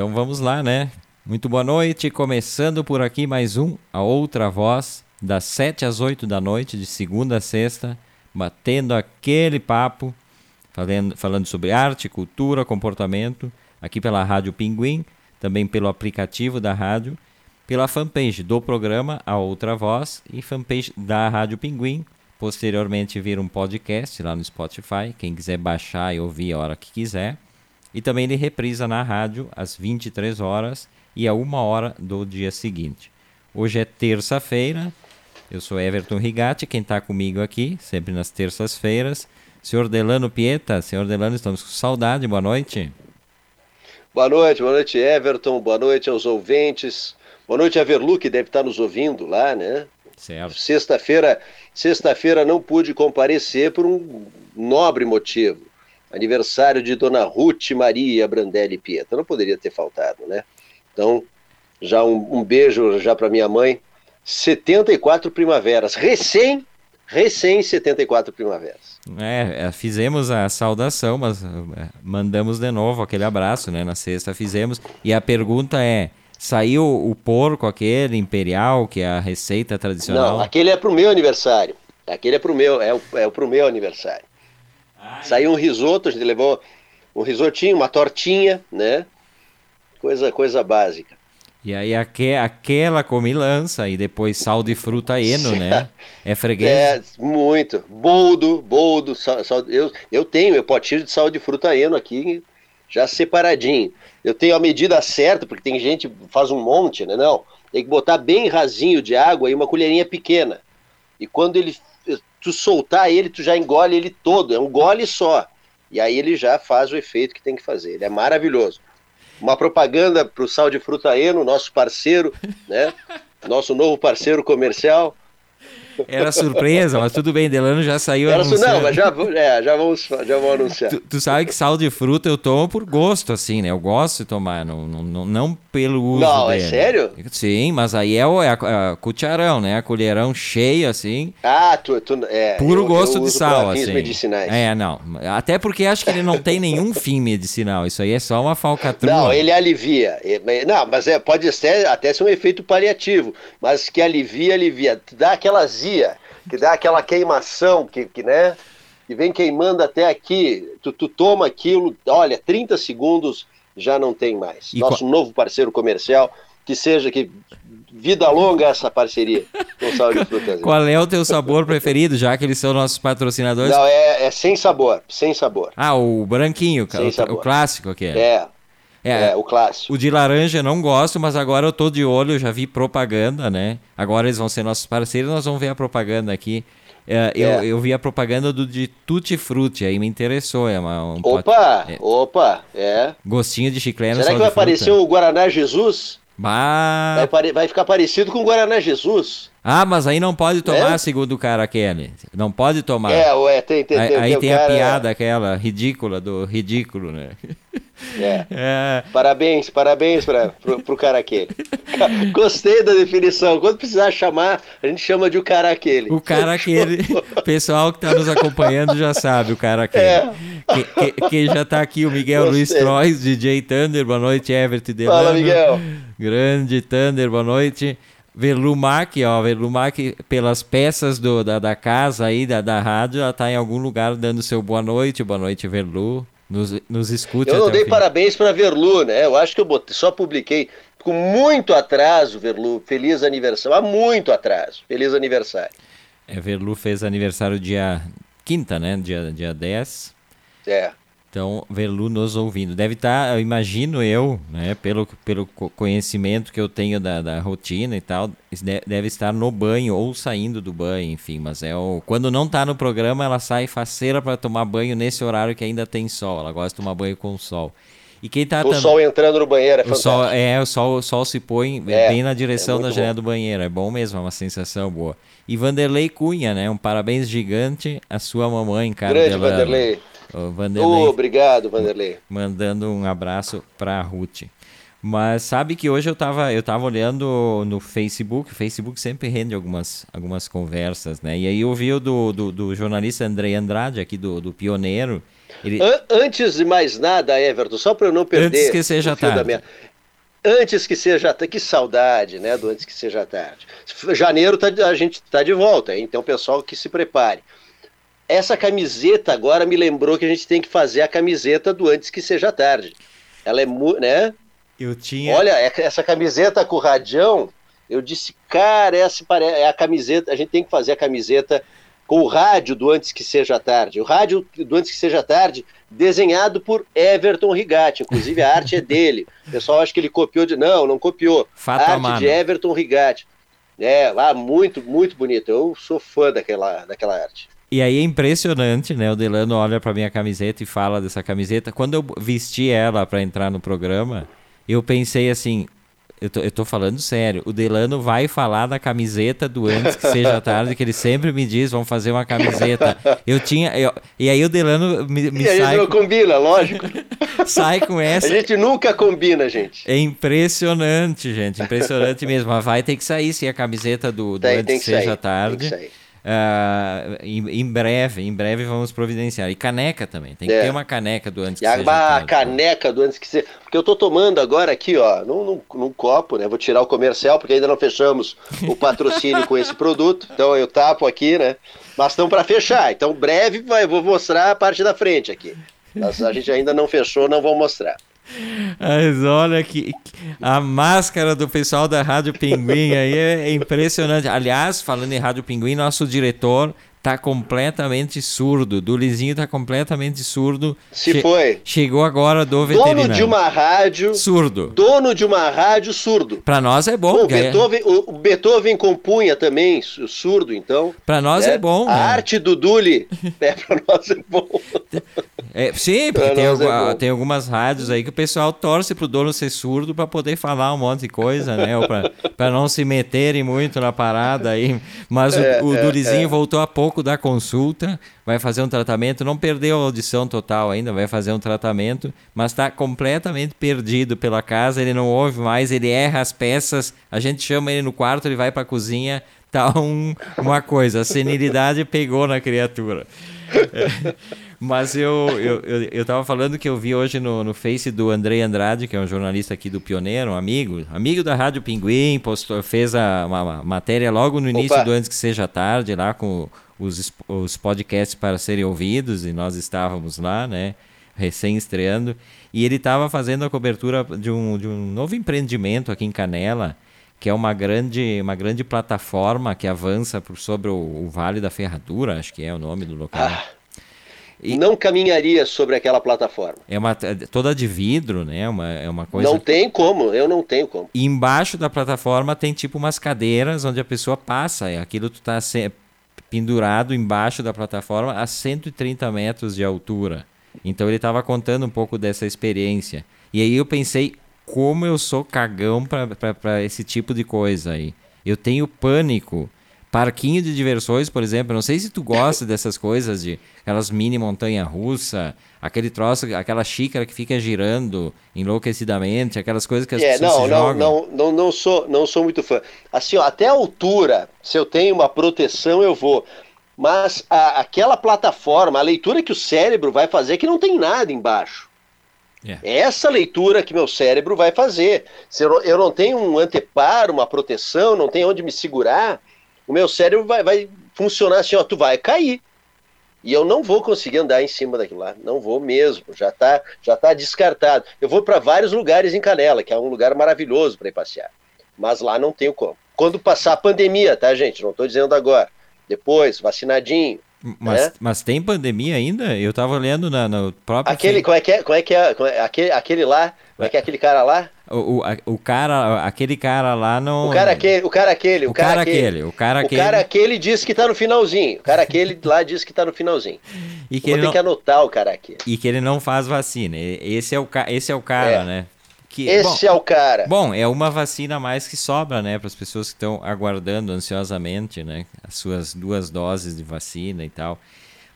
Então vamos lá, né? Muito boa noite, começando por aqui mais um A Outra Voz, das 7 às 8 da noite, de segunda a sexta, batendo aquele papo, falando, falando sobre arte, cultura, comportamento, aqui pela Rádio Pinguim, também pelo aplicativo da rádio, pela fanpage do programa A Outra Voz e fanpage da Rádio Pinguim. Posteriormente vir um podcast lá no Spotify, quem quiser baixar e ouvir a hora que quiser. E também ele reprisa na rádio às 23 horas e a uma hora do dia seguinte. Hoje é terça-feira, eu sou Everton Rigatti, quem está comigo aqui, sempre nas terças-feiras. Senhor Delano Pieta, senhor Delano, estamos com saudade, boa noite. Boa noite, boa noite Everton, boa noite aos ouvintes, boa noite a Verlu que deve estar nos ouvindo lá, né? Certo. Sexta-feira, sexta-feira não pude comparecer por um nobre motivo. Aniversário de Dona Ruth Maria Brandelli Pieta, não poderia ter faltado, né? Então, já um, um beijo já para minha mãe. 74 primaveras, recém, recém 74 primaveras. É, é, fizemos a saudação, mas é, mandamos de novo aquele abraço, né? Na sexta fizemos. E a pergunta é: saiu o porco aquele imperial, que é a receita tradicional? Não, aquele é pro meu aniversário. Aquele é pro meu, é, o, é pro meu aniversário. Ai. Saiu um risoto, a gente levou um risotinho, uma tortinha, né? Coisa, coisa básica. E aí aque, aquela comilança e depois sal de fruta eno, né? É freguês? É, muito. Boldo, boldo, sal, sal, eu, eu tenho meu potinho de sal de fruta eno aqui já separadinho. Eu tenho a medida certa, porque tem gente que faz um monte, né? Não, tem que botar bem rasinho de água e uma colherinha pequena. E quando ele tu soltar ele, tu já engole ele todo, é um gole só. E aí ele já faz o efeito que tem que fazer. Ele é maravilhoso uma propaganda para o Sal de Fruta Eno, nosso parceiro, né? Nosso novo parceiro comercial. Era surpresa, mas tudo bem, Delano já saiu Era anunciando. Não, mas já, é, já, vamos, já vamos anunciar. Tu, tu, sabe que sal de fruta eu tomo por gosto, assim, né? Eu gosto de tomar, não, não, não pelo uso Não, é dele. é sério? Sim, mas aí é o é a, a cucharão, né? A colherão cheio, assim. Ah, tu... tu é, puro eu, gosto eu de sal, assim. medicinais. É, não. Até porque acho que ele não tem nenhum fim medicinal. Isso aí é só uma falcatrua. Não, ele alivia. Não, mas é, pode ser, até ser um efeito paliativo, mas que alivia, alivia. Dá aquela azia que dá aquela queimação, que, que né? Que vem queimando até aqui. Tu, tu toma aquilo, olha, 30 segundos já não tem mais. E Nosso qual... novo parceiro comercial, que seja que vida longa essa parceria com Saúde Frutas. Qual é o teu sabor preferido, já que eles são nossos patrocinadores? Não, é, é sem sabor, sem sabor. Ah, o branquinho, o, o, clássico aqui. É, é, é, o clássico. O de laranja eu não gosto, mas agora eu tô de olho, já vi propaganda, né? Agora eles vão ser nossos parceiros, nós vamos ver a propaganda aqui. É, eu, é. eu vi a propaganda do de Tutti Frutti, aí me interessou. É uma, um opa, é. opa, é. Gostinho de chiclete. Será que vai aparecer o Guaraná Jesus? Bah... Vai, vai, ficar parecido com o Guaraná Jesus. Ah, mas aí não pode tomar, é? segundo o cara aquele. Não pode tomar. É, ué, tem, tem, Aí, aí tem, tem a piada aquela ridícula do ridículo, né? É. é. Parabéns, parabéns para pro, pro cara aquele. Gostei da definição. Quando precisar chamar, a gente chama de o cara aquele. O cara aquele. Pessoal que está nos acompanhando já sabe o cara aquele. É. Que, que, que, já está aqui o Miguel Gostei. Luiz Trois, DJ Thunder. Boa noite, Everton Delano. Fala, Miguel. Grande Thunder, boa noite. Verlumac, ó, Verlumac, pelas peças do, da, da casa aí, da, da rádio, ela tá em algum lugar dando seu boa noite, boa noite, Verlu. Nos, nos escute. Eu não dei parabéns para Verlu, né? Eu acho que eu botei, só publiquei com muito atraso, Verlu. Feliz aniversário. Há muito atraso. Feliz aniversário. É, Verlu fez aniversário dia quinta, né? Dia, dia 10. É. Então, Verlu nos ouvindo. Deve estar, tá, eu imagino eu, né, pelo, pelo conhecimento que eu tenho da, da rotina e tal, deve estar no banho ou saindo do banho, enfim. Mas é o, quando não está no programa, ela sai faceira para tomar banho nesse horário que ainda tem sol. Ela gosta de tomar banho com sol. E quem tá o tam... sol entrando no banheiro é o sol É, o sol, o sol se põe é, bem na direção é da janela do banheiro. É bom mesmo, é uma sensação boa. E Vanderlei Cunha, né? Um parabéns gigante à sua mamãe, cara. Grande Vanderlei. O Vanderlei. Oh, obrigado, Vanderlei. Mandando um abraço para a Ruth. Mas sabe que hoje eu estava eu tava olhando no Facebook, o Facebook sempre rende algumas, algumas conversas, né? E aí eu vi o do, do, do jornalista André Andrade, aqui do, do Pioneiro. Ele... An antes de mais nada, Everton, só para eu não perder. Antes que seja tarde. Minha... Antes que seja tarde. Que saudade, né? Do antes que seja tarde. Janeiro tá, a gente está de volta, então pessoal que se prepare. Essa camiseta agora me lembrou que a gente tem que fazer a camiseta do antes que seja tarde. Ela é, né? Eu tinha. Olha, é essa camiseta com o radião, eu disse, cara, essa é a camiseta, a gente tem que fazer a camiseta com o rádio do Antes Que Seja Tarde. O rádio do Antes Que Seja Tarde, desenhado por Everton Rigatti. Inclusive, a arte é dele. O pessoal acha que ele copiou de. Não, não copiou. Fato arte de Everton Rigatti. É, lá, muito, muito bonito. Eu sou fã daquela, daquela arte. E aí é impressionante, né? O Delano olha para minha camiseta e fala dessa camiseta. Quando eu vesti ela para entrar no programa, eu pensei assim, eu tô, eu tô falando sério, o Delano vai falar da camiseta do antes que seja tarde, que ele sempre me diz, vamos fazer uma camiseta. Eu tinha. Eu, e aí o Delano me, me e sai. A gente não combina, lógico. sai com essa. A gente nunca combina, gente. É impressionante, gente. Impressionante mesmo. Mas vai ter que sair sim a camiseta do, do tem, antes que seja sair, tarde. Tem que sair. Uh, em, em, breve, em breve vamos providenciar. E caneca também, tem que É. ter uma caneca do antes E que a, seja a tarde. caneca do antes que seja. Porque eu tô tomando agora aqui, ó, num, num, num copo, né? Vou tirar o comercial, porque ainda não fechamos o patrocínio com esse produto. Então eu tapo aqui, né? Mas estão para fechar. Então breve vai, vou mostrar a parte da frente aqui. Mas a gente ainda não fechou, não vou mostrar. Mas olha que, a máscara do pessoal da Rádio Pinguim aí é impressionante. Aliás, falando em Rádio Pinguim, nosso diretor tá completamente surdo. Do Lizinho tá completamente surdo. Se Che- foi. Chegou agora do veterinário. Dono de uma rádio, Surdo. dono de uma rádio surdo. Pra nós é bom. Bom, é- Beethoven, o o Beethoven compunha também su- surdo, então. Pra nós né? é bom. A né? arte do Duli, é, pra nós é bom. É, sim, porque tem, é tem algumas rádios aí que o pessoal torce pro dono ser surdo pra poder falar um monte de coisa, né? Ou pra, pra não se meterem muito na parada aí. Mas o, É, o é, Durizinho é. voltou há pouco da consulta, vai fazer um tratamento, não perdeu a audição total ainda, vai fazer um tratamento, mas tá completamente perdido pela casa, ele não ouve mais, ele erra as peças, a gente chama ele no quarto, ele vai pra cozinha, tá um- uma coisa, a senilidade pegou na criatura. É, Mas eu, eu, eu, eu tava falando que eu vi hoje no, no Face do Andrei Andrade, que é um jornalista aqui do Pioneiro, um amigo, amigo da Rádio Pinguim, postou, fez a, uma, uma matéria logo no início Opa. do Antes que Seja Tarde, lá com os, os podcasts para serem ouvidos, e nós estávamos lá, né? Recém estreando. E ele estava fazendo a cobertura de um, de um novo empreendimento aqui em Canela, que é uma grande, uma grande plataforma que avança por sobre o, o Vale da Ferradura, acho que é o nome do local. Ah, E- Não caminharia sobre aquela plataforma. É uma toda de vidro, né? Uma, é uma coisa. Não tem como, eu não tenho como. E embaixo da plataforma tem tipo umas cadeiras onde a pessoa passa. e Aquilo tu tá pendurado embaixo da plataforma a 130 metros de altura. Então ele estava contando um pouco dessa experiência. E aí eu pensei como eu sou cagão para esse tipo de coisa aí. Eu tenho pânico. Parquinho de diversões, por exemplo, não sei se tu gosta dessas coisas de aquelas mini montanha russa, aquele troço, aquela xícara que fica girando enlouquecidamente, aquelas coisas que as É, pessoas não, não, jogam. não, não, não sou, não sou muito fã. Assim, ó, até a altura, se eu tenho uma proteção, eu vou. Mas a- aquela plataforma, a leitura que o cérebro vai fazer é que não tem nada embaixo. É. É essa leitura que meu cérebro vai fazer. Se eu, não- eu não tenho um anteparo, uma proteção, não tenho onde me segurar, o meu cérebro vai, vai funcionar assim, ó, tu vai cair. E eu não vou conseguir andar em cima daquilo lá, não vou mesmo, já tá, já tá descartado. Eu vou para vários lugares em Canela, que é um lugar maravilhoso para ir passear, mas lá não tenho como. Quando passar a pandemia, tá, gente? Não estou dizendo agora. Depois, vacinadinho. Mas, É? mas tem pandemia ainda? Eu tava lendo na, no próprio. Aquele, como é que é? Como é que é? É- aquele, aquele lá, como é que é aquele cara lá? O, o, o cara, aquele cara lá não. O cara aquele, o cara aquele, O cara aquele, o cara O aquele. cara aquele diz que tá no finalzinho. O cara aquele lá diz que tá no finalzinho. E que, Vou ter não, que anotar o cara aquele. e que ele não faz vacina. Esse é o, ca- esse é o cara, É. né? Que, Esse é o cara. Bom, é uma vacina a mais que sobra, né, para as pessoas que estão aguardando ansiosamente, né, as suas duas doses de vacina e tal.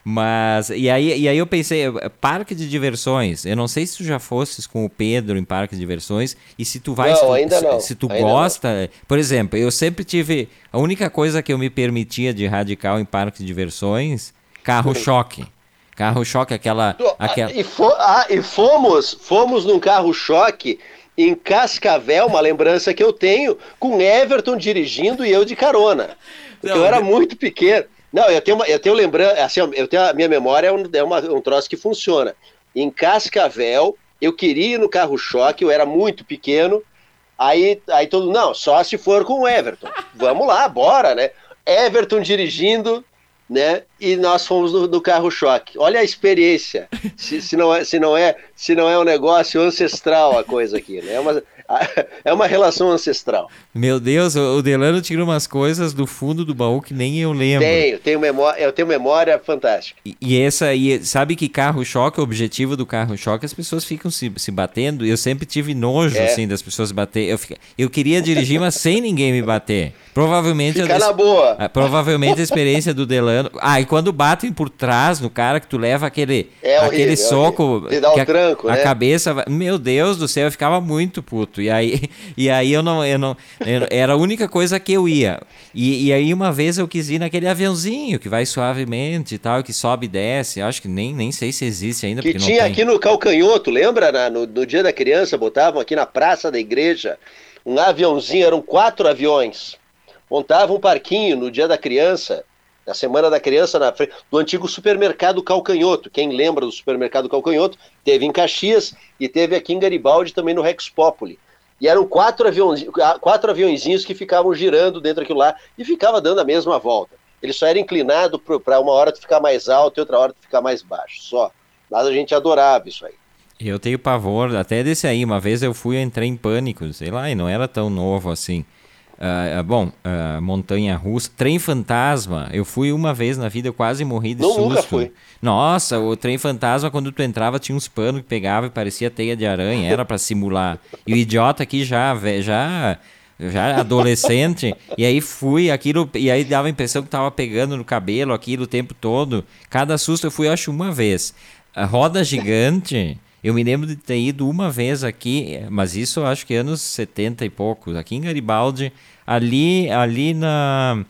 Mas, e aí, e aí eu pensei, parque de diversões, eu não sei se tu já fosses com o Pedro em parque de diversões, e se tu vai, não, se tu, ainda não. se tu ainda gosta, não. por exemplo, eu sempre tive, a única coisa que eu me permitia de radical em parque de diversões, carro-choque. Carro-choque, aquela... aquela... E, fo ah, e fomos, fomos num carro-choque em Cascavel, uma lembrança que eu tenho, com Everton dirigindo e eu de carona. Não, eu era muito pequeno. Não, eu tenho, uma, eu tenho lembrança, assim, eu tenho a minha memória é, um, é uma, um troço que funciona. Em Cascavel, eu queria ir no carro-choque, eu era muito pequeno, aí, aí todo não, só se for com o Everton. Vamos lá, bora, né? Everton dirigindo, né? E nós fomos no, no carro-choque. Olha a experiência. Se, se, não é, se, não é, se não é um negócio ancestral a coisa aqui, né? É uma, é uma relação ancestral. Meu Deus, o Delano tira umas coisas do fundo do baú que nem eu lembro. Tenho, tenho memória, eu tenho memória fantástica. E, e essa, e sabe que carro-choque, o objetivo do carro-choque, as pessoas ficam se, se batendo. Eu sempre tive nojo, é. assim, das pessoas bater. Eu, eu queria dirigir, mas sem ninguém me bater. Provavelmente. Fica na boa. A, provavelmente a experiência do Delano. Ah, e quando batem por trás no cara, que tu leva aquele, é horrível, aquele soco. É dá um a, tranco, a né? cabeça. Meu Deus do céu, eu ficava muito puto. E aí, e aí eu não. Eu não eu, era a única coisa que eu ia. E, e aí uma vez eu quis ir naquele aviãozinho que vai suavemente e tal, que sobe e desce. Acho que nem, nem sei se existe ainda. Que tinha aqui no Calcanhoto, lembra? Na, no, no dia da criança, botavam aqui na praça da igreja um aviãozinho, eram quatro aviões. Montavam um parquinho no dia da criança na Semana da Criança, na frente do antigo supermercado Calcanhoto. Quem lembra do supermercado Calcanhoto, teve em Caxias e teve aqui em Garibaldi também no Rex Populi. E eram quatro, aviões, quatro aviãozinhos que ficavam girando dentro daquilo lá e ficava dando a mesma volta. Ele só era inclinado para uma hora tu ficar mais alto e outra hora tu ficar mais baixo, só. Mas a gente adorava isso aí. Eu tenho pavor, até desse aí. Uma vez eu fui, eu entrei em pânico, sei lá, e não era tão novo assim. Uh, bom, uh, Montanha Russa, Trem Fantasma. Eu fui uma vez na vida, eu quase morri de não, susto. Nunca fui. Nossa, o Trem Fantasma, quando tu entrava, tinha uns panos que pegava e parecia teia de aranha, era para simular. E o idiota aqui já, já, já adolescente, e aí fui, aquilo, e aí dava a impressão que tava pegando no cabelo aquilo o tempo todo. Cada susto eu fui, acho, uma vez. A roda gigante. Eu me lembro de ter ido uma vez aqui, mas isso eu acho que anos 70 e poucos, aqui em Garibaldi, ali, ali na,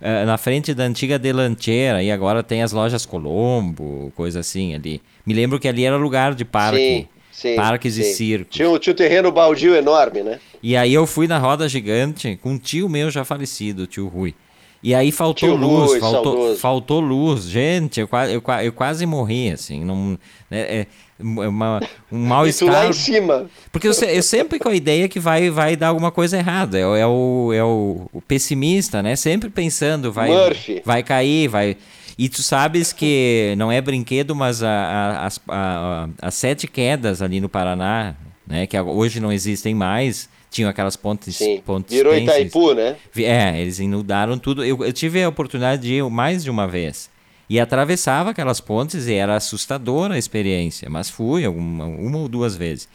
na frente da antiga Delanteira, e agora tem as lojas Colombo, coisa assim ali. Me lembro que ali era lugar de parque. Sim, sim, parques sim. e circos. Tinha, tinha um terreno baldio enorme, né? E aí eu fui na roda gigante com um tio meu já falecido, o tio Rui. E aí faltou Tio luz, Rui, faltou, faltou luz. Gente, eu, eu, eu quase morri, assim. Não, é, é uma, um E tu lá mal-estar. em cima. Porque eu, eu sempre com a ideia que vai, vai dar alguma coisa errada. É, o- é o, é o, o pessimista, né? Sempre pensando, vai, Murphy. vai cair, vai. E tu sabes que não é brinquedo, mas a, a- as, a- a- as sete quedas ali no Paraná, né? Que hoje não existem mais. Tinham aquelas pontes, Sim. pontes Virou penses. Itaipu, né? É, eles inundaram tudo. Eu, eu tive a oportunidade de ir mais de uma vez. E atravessava aquelas pontes e era assustadora a experiência. Mas fui alguma, uma ou duas vezes.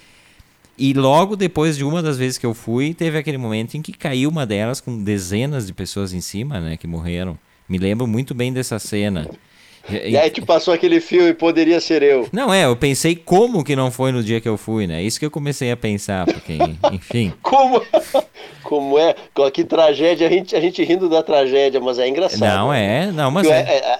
E logo depois de uma das vezes que eu fui, teve aquele momento em que caiu uma delas com dezenas de pessoas em cima, né? Que morreram. Me lembro muito bem dessa cena. E aí te passou aquele filme Poderia Ser Eu. Não, é, eu pensei como que não foi no dia que eu fui, né? Isso que eu comecei a pensar, porque, enfim. Como, como é? Que tragédia, a gente, a gente rindo da tragédia, mas é engraçado. Não, é, não, mas é, é. é,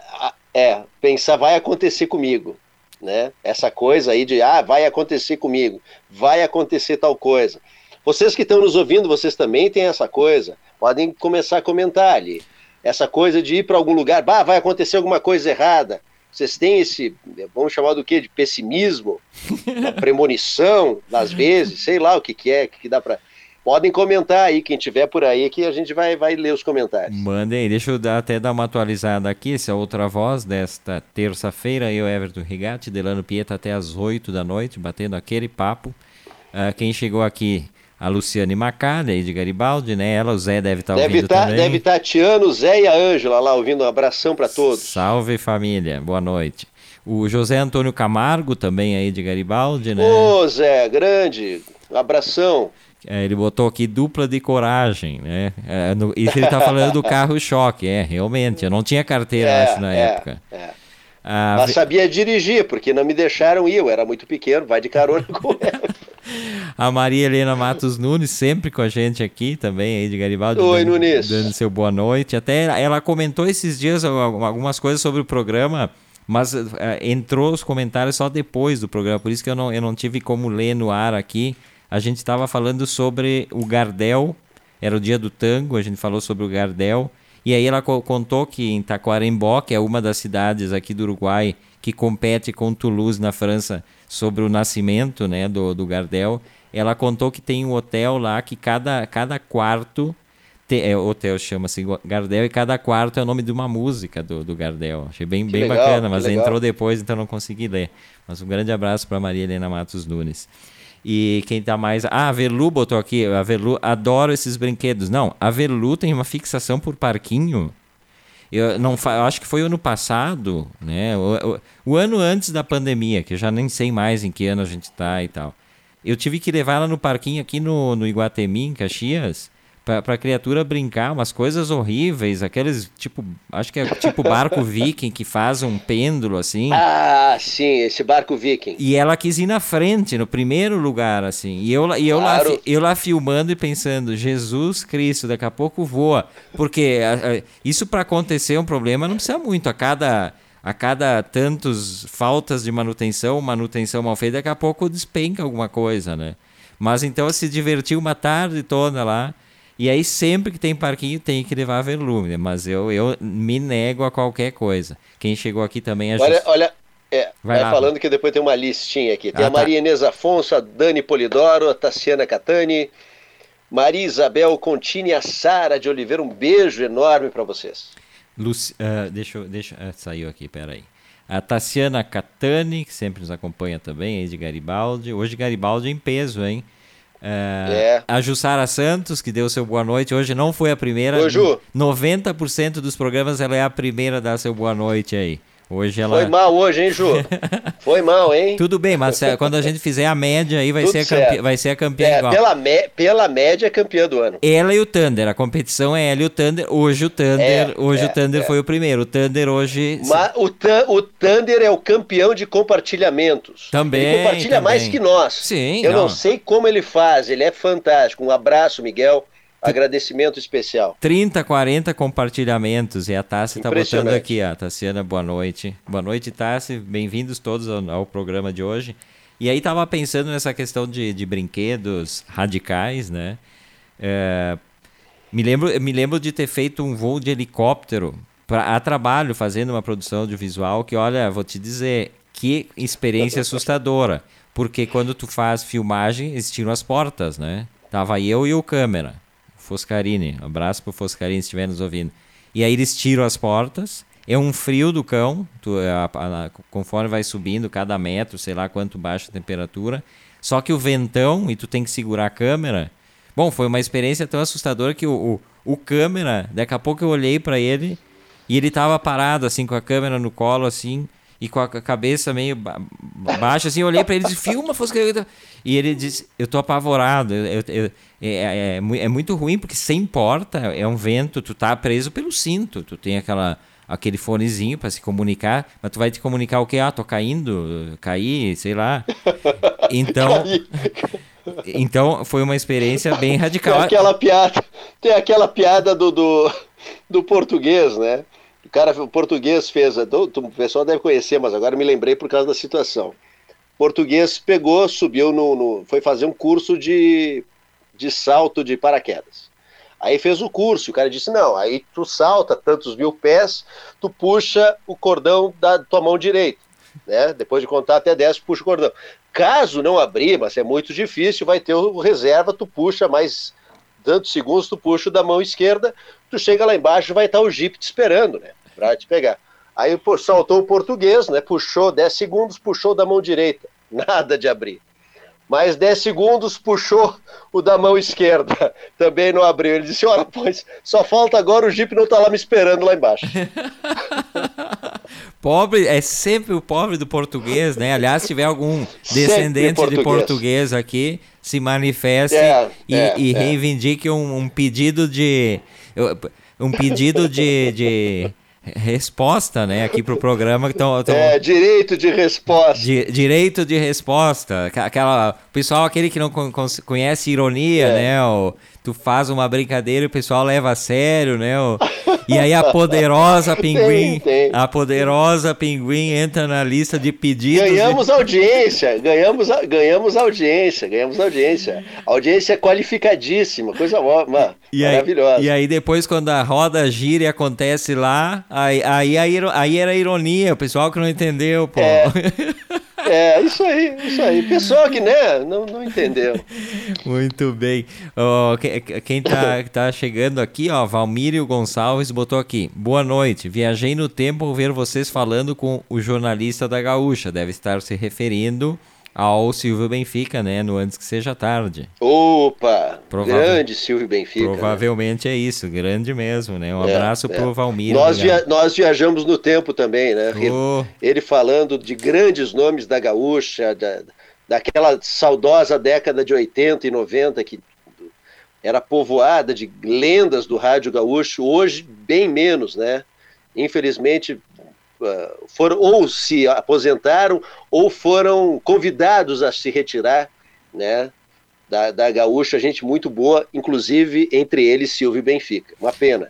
é, é, pensar vai acontecer comigo, né? Essa coisa aí de ah, vai acontecer comigo, vai acontecer tal coisa. Vocês que estão nos ouvindo, vocês também têm essa coisa, podem começar a comentar ali. Essa coisa de ir para algum lugar, bah, vai acontecer alguma coisa errada. Vocês têm esse, vamos chamar do quê? De pessimismo, premonição, às vezes, sei lá o que, que é, que, que dá para. Podem comentar aí, quem tiver por aí, que a gente vai, vai ler os comentários. Mandem, deixa eu dar, até dar uma atualizada aqui. Essa é a outra voz desta terça-feira. Eu, Everton Rigatti, Delano Pieta, até às 8 da noite, batendo aquele papo. Ah, quem chegou aqui, a Luciane Macalha, aí de Garibaldi, né? Ela, o Zé deve estar Deve ouvindo estar também. deve tá Tiano, Zé e a Ângela lá ouvindo. Um abração para todos. Salve família, boa noite. O José Antônio Camargo, também aí de Garibaldi, né? Ô, Zé, grande. Abração. É, ele botou aqui dupla de coragem, né? É, no, isso ele tá falando do carro-choque, é, realmente. Eu não tinha carteira, É, acho, na é, época. é. A... Mas sabia dirigir, porque não me deixaram ir, eu era muito pequeno, vai de carona com ela. A Maria Helena Matos Nunes, sempre com a gente aqui também, aí de Garibaldi. Oi, dando, Nunes. Dando seu boa noite. Até ela comentou esses dias algumas coisas sobre o programa, mas uh, entrou os comentários só depois do programa, por isso que eu não, eu não tive como ler no ar aqui. A gente estava falando sobre o Gardel, era o dia do tango, a gente falou sobre o Gardel. E aí ela contou que em Taquarembó, que é uma das cidades aqui do Uruguai que compete com Toulouse na França sobre o nascimento né, do, do Gardel, ela contou que tem um hotel lá que cada, cada quarto é, hotel chama-se Gardel e cada quarto é o nome de uma música do, do Gardel. Achei bem, bem legal, bacana, mas entrou depois, então não consegui ler. Mas um grande abraço para Maria Helena Matos Nunes. E quem tá mais. Ah, a Velu botou aqui. A Velu, adoro esses brinquedos. Não, a Velu tem uma fixação por parquinho. Eu, não, eu acho que foi ano passado, né? O, o, o, ano antes da pandemia, que eu já nem sei mais em que ano a gente tá e tal. Eu tive que levar ela no parquinho aqui no, no Iguatemi, em Caxias pra, pra criatura brincar umas coisas horríveis, aqueles tipo, acho que é tipo barco viking que faz um pêndulo assim. Ah, sim, esse barco viking. E ela quis ir na frente, no primeiro lugar, assim. E eu, e eu, claro. lá, eu lá filmando e pensando, Jesus Cristo, daqui a pouco voa. Porque a, a, isso para acontecer um problema não precisa muito. A cada a cada tantos faltas de manutenção, manutenção mal feita, daqui a pouco despenca alguma coisa, né? Mas então se divertiu uma tarde toda lá. E aí, sempre que tem parquinho, tem que levar velume, né? mas eu, eu me nego a qualquer coisa. Quem chegou aqui também é Olha, just... olha é, vai, vai falando que depois tem uma listinha aqui. Tem ah, a Maria tá. Inês Afonso, a Dani Polidoro, a Tassiana Catani, Maria Isabel Contini, a Sara de Oliveira. Um beijo enorme para vocês. Luci... Uh, deixa eu. Deixa... Uh, saiu aqui, peraí. A Tassiana Catani, que sempre nos acompanha também, aí de Garibaldi. Hoje Garibaldi em peso, hein? É, é. A Jussara Santos, que deu seu boa noite, hoje não foi a primeira. Ô, Ju. 90% dos programas ela é a primeira a dar seu boa noite aí. Hoje ela... Foi mal hoje, hein, Ju? Foi mal, hein? Tudo bem, mas quando a gente fizer a média aí vai, ser a, campe... vai ser a campeã é, igual. Pela, me... pela média, campeã do ano. Ela e o Thunder, a competição é ela e o Thunder. Hoje o Thunder, é, hoje é, o Thunder é. foi o primeiro. O Thunder hoje... Mas o, o Thunder é o campeão de compartilhamentos. Também, Ele compartilha também. mais que nós. Sim, Eu não. não sei como ele faz, ele é fantástico. Um abraço, Miguel. Agradecimento especial. 30, 40 compartilhamentos. E a Tassi está botando aqui, a Tassiana, boa noite. Boa noite, Tassi. Bem-vindos todos ao, ao, programa de hoje. E aí estava pensando nessa questão de, de brinquedos radicais, né? É, me, lembro, me lembro de ter feito um voo de helicóptero pra, a trabalho, fazendo uma produção audiovisual que, olha, vou te dizer, que experiência assustadora. Porque quando tu faz filmagem, eles tiram as portas, né? Tava eu e o câmera. Foscarini. Abraço pro Foscarini se estiver nos ouvindo. E aí eles tiram as portas. É um frio do cão, tu, a, a, conforme vai subindo cada metro, sei lá quanto baixa a temperatura. Só que o ventão, e tu tem que segurar a câmera. Bom, foi uma experiência tão assustadora que o, o, o câmera, daqui a pouco eu olhei para ele e ele tava parado, assim, com a câmera no colo, assim, e com a cabeça meio ba baixa, assim, eu olhei para ele e disse, filma, Foscarini. E ele disse, eu tô apavorado, eu, eu, é, é, é, é, muito ruim porque sem porta é um vento, tu tá preso pelo cinto, tu tem aquela aquele fonezinho para se comunicar, mas tu vai te comunicar o que? Ah, tô caindo, caí, sei lá. Então, então foi uma experiência bem radical. Tem aquela piada, tem aquela piada do, do, do português, né? O cara, o português fez, o pessoal deve conhecer, mas agora me lembrei por causa da situação. Português pegou, subiu no, no foi fazer um curso de de salto de paraquedas. Aí fez o curso, o cara disse: não, aí tu salta tantos mil pés, tu puxa o cordão da tua mão direita. Né? Depois de contar até 10, puxa o cordão. Caso não abrir, mas é muito difícil, vai ter o reserva, tu puxa mais tantos segundos, tu puxa da mão esquerda, tu chega lá embaixo, vai estar o Jeep te esperando, né? Pra te pegar. Aí pô, saltou o português, né? Puxou 10 segundos, puxou da mão direita. Nada de abrir mais 10 segundos puxou o da mão esquerda. Também não abriu. Ele disse: Olha, pois, só falta agora o Jeep não tá lá me esperando lá embaixo. pobre, é sempre o pobre do português, né? Aliás, se tiver algum descendente português. de português aqui, se manifeste é, e, é, e é. reivindique um, um, pedido de. Um pedido de, de resposta, né, aqui pro programa. Então, é, direito de resposta. Di, direito de resposta. Aquela, o pessoal, aquele que não conhece ironia, é. né, o, tu faz uma brincadeira e o pessoal leva a sério, né? E aí a poderosa pinguim, tem, tem. a poderosa pinguim entra na lista de pedidos. Ganhamos audiência, ganhamos, ganhamos audiência, ganhamos audiência. Audiência qualificadíssima, coisa ótima, e maravilhosa. Aí, e aí depois quando a roda gira e acontece lá, aí, aí, aí, aí era ironia, o pessoal que não entendeu, pô. É. É, isso aí, isso aí. Pessoa que, né, não, não entendeu. Muito bem. Oh, quem tá, tá chegando aqui, ó, Valmírio Gonçalves botou aqui. Boa noite. Viajei no tempo ver vocês falando com o jornalista da Gaúcha. Deve estar se referindo ao Silvio Benfica, né? No Antes que Seja Tarde. Opa! grande Silvio Benfica. Né? Provavelmente né? é isso, grande mesmo, né? Um é, abraço é. pro Valmir. Nós, via nós viajamos no tempo também, né? Oh. Ele, ele, falando de grandes nomes da gaúcha, da, daquela saudosa década de 80 e 90 que era povoada de lendas do rádio gaúcho, hoje bem menos, né? Infelizmente foram ou se aposentaram ou foram convidados a se retirar, né? Da, da gaúcha, gente muito boa, inclusive entre eles Silvio Benfica. Uma pena.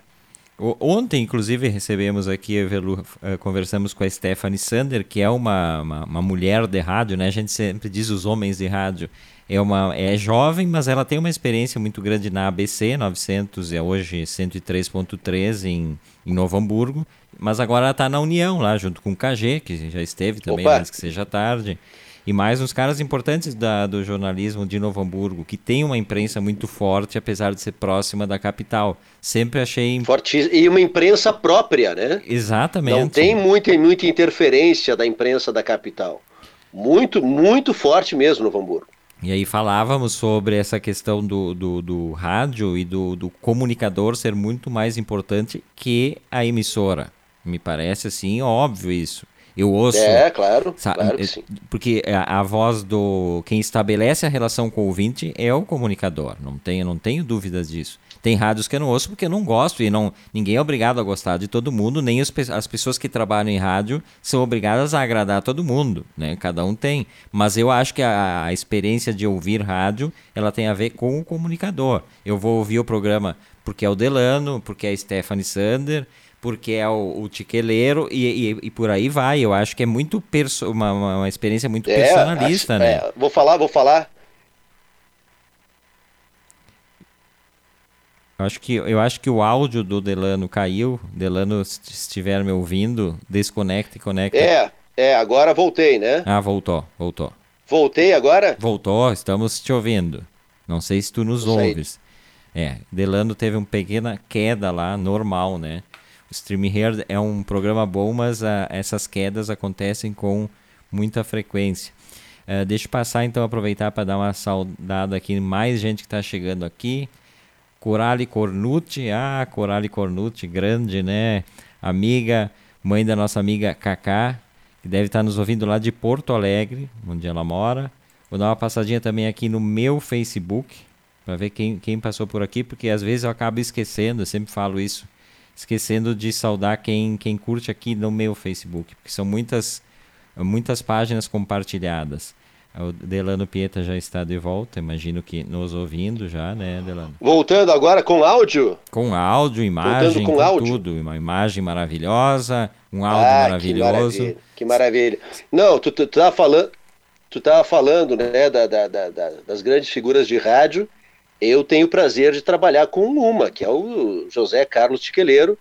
Ontem, inclusive, recebemos aqui, eh, conversamos com a Stephanie Sander, que é uma, uma, uma, mulher de rádio, né? A gente sempre diz os homens de rádio. É, uma, é jovem, mas ela tem uma experiência muito grande na ABC 900, é hoje 103.3 em, em Novo Hamburgo. Mas agora ela está na União, lá junto com o KG, que já esteve também, Opa. antes que seja tarde. E mais uns caras importantes da, do jornalismo de Novo Hamburgo, que tem uma imprensa muito forte, apesar de ser próxima da capital. Sempre achei. Forte, e uma imprensa própria, né? Exatamente. Não tem muita, muita interferência da imprensa da capital. Muito, muito forte mesmo Novo Hamburgo. E aí falávamos sobre essa questão do, do, do rádio e do, do comunicador ser muito mais importante que a emissora. Me parece assim óbvio isso. Eu ouço. É, claro. claro que sim. Porque a, a, voz do. Quem estabelece a relação com o ouvinte é o comunicador. Não tenho, não tenho dúvidas disso. Tem rádios que eu não ouço porque eu não gosto e não, ninguém é obrigado a gostar de todo mundo, nem os, as pessoas que trabalham em rádio são obrigadas a agradar todo mundo, né? Cada um tem. Mas eu acho que a, a experiência de ouvir rádio, ela tem a ver com o comunicador. Eu vou ouvir o programa porque é o Delano, porque é a Stephanie Sander, porque é o, o tiqueleiro e, e, e, por aí vai. Eu acho que é muito perso uma, uma experiência muito é, personalista, acho, né? É, vou falar, vou falar. Eu acho, que, eu acho que o áudio do Delano caiu. Delano, se estiver me ouvindo, desconecta e conecta. É, é, agora voltei, né? Ah, voltou, voltou. Voltei agora? Voltou, estamos te ouvindo. Não sei se tu nos ouves. É, Delano teve uma pequena queda lá, normal, né? Stream Here é um programa bom, mas uh, essas quedas acontecem com muita frequência. Uh, deixa eu passar então, aproveitar para dar uma saudada aqui, mais gente que está chegando aqui. Corale Cornucci, ah, Corale Cornucci, grande, né? Amiga, mãe da nossa amiga Cacá, que deve estar tá nos ouvindo lá de Porto Alegre, onde ela mora. Vou dar uma passadinha também aqui no meu Facebook, para ver quem, quem passou por aqui, porque às vezes eu acabo esquecendo, eu sempre falo isso esquecendo de saudar quem, quem curte aqui no meu Facebook, porque são muitas, muitas páginas compartilhadas. O Delano Pieta já está de volta, imagino que nos ouvindo já, né, Delano? Voltando agora com áudio? Com áudio, imagem, com, com áudio. tudo. Uma imagem maravilhosa, um áudio ah, maravilhoso. Que maravilha, que maravilha. Não, tu, tu, tu tava falando, tu tava falando, né, da, da, da, das grandes figuras de rádio, eu tenho o prazer de trabalhar com uma, que é o José Carlos Tiqueleiro,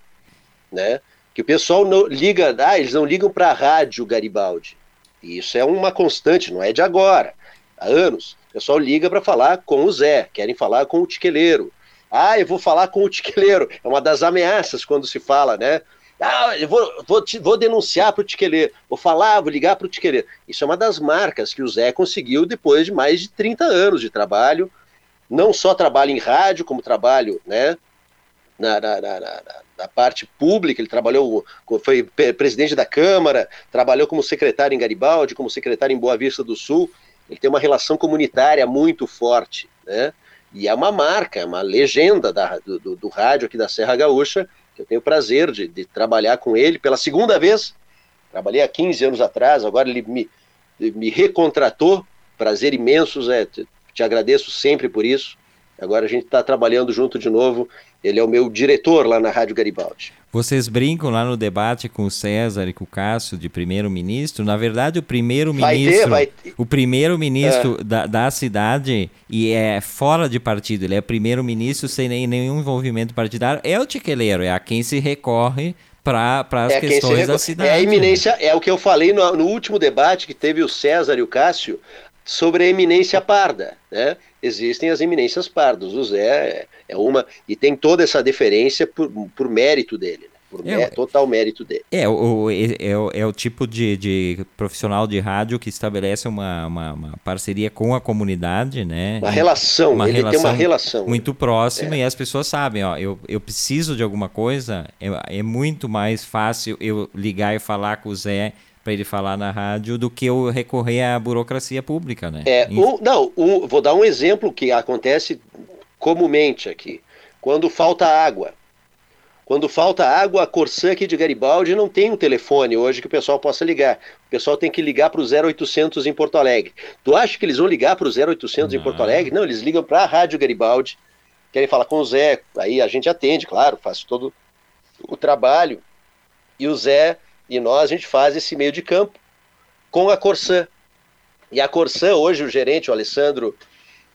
né? Que o pessoal não liga, ah, eles não ligam para a rádio Garibaldi. E isso é uma constante, não é de agora, há anos. O pessoal liga para falar com o Zé, querem falar com o Tiqueleiro. Ah, eu vou falar com o Tiqueleiro. É uma das ameaças quando se fala, né? Ah, eu vou, vou, vou denunciar para o Tiqueleiro. Vou falar, vou ligar para o Tiqueleiro. Isso é uma das marcas que o Zé conseguiu depois de mais de 30 anos de trabalho não só trabalho em rádio, como trabalho né, na, na, na, na, parte pública, ele trabalhou, foi presidente da Câmara, trabalhou como secretário em Garibaldi, como secretário em Boa Vista do Sul, ele tem uma relação comunitária muito forte, né? E é uma marca, é uma legenda da, do, do, do rádio aqui da Serra Gaúcha, eu tenho o prazer de, de trabalhar com ele pela segunda vez. Trabalhei há 15 anos atrás, agora ele me, me recontratou. Prazer imenso, Zé. Te, agradeço sempre por isso. Agora a gente está trabalhando junto de novo. Ele é o meu diretor lá na Rádio Garibaldi. Vocês brincam lá no debate com o César e com o Cássio de primeiro-ministro. Na verdade, o primeiro-ministro, o primeiro-ministro é. da, da cidade e é fora de partido. Ele é primeiro-ministro sem nenhum envolvimento partidário. É o tiqueleiro, é a quem se recorre para as é questões da cidade. É a eminência, é o que eu falei no, no último debate que teve o César e o Cássio sobre a eminência parda, né? Existem as eminências pardas, o Zé é, é uma, e tem toda essa deferência por, por mérito dele, né? por é, total mérito dele. É, o, é, é, é o tipo de, de, profissional de rádio que estabelece uma, uma, uma, parceria com a comunidade, né? Uma relação, uma ele relação tem uma relação. Muito próxima é. e as pessoas sabem, ó, eu, eu preciso de alguma coisa, é, é muito mais fácil eu ligar e falar com o Zé para ele falar na rádio do que eu recorrer à burocracia pública, né? É, um, não, um, vou dar um exemplo que acontece comumente aqui. Quando falta água. Quando falta água, a Corsã aqui de Garibaldi não tem um telefone hoje que o pessoal possa ligar. O pessoal tem que ligar para o 0800 em Porto Alegre. Tu acha que eles vão ligar para o 0800 não. em Porto Alegre? Não, eles ligam para a Rádio Garibaldi, querem falar com o Zé, aí a gente atende, claro, faz todo o trabalho. E o Zé e nós, a gente faz esse meio de campo com a Corsã. E a Corsã, hoje, o gerente, o Alessandro,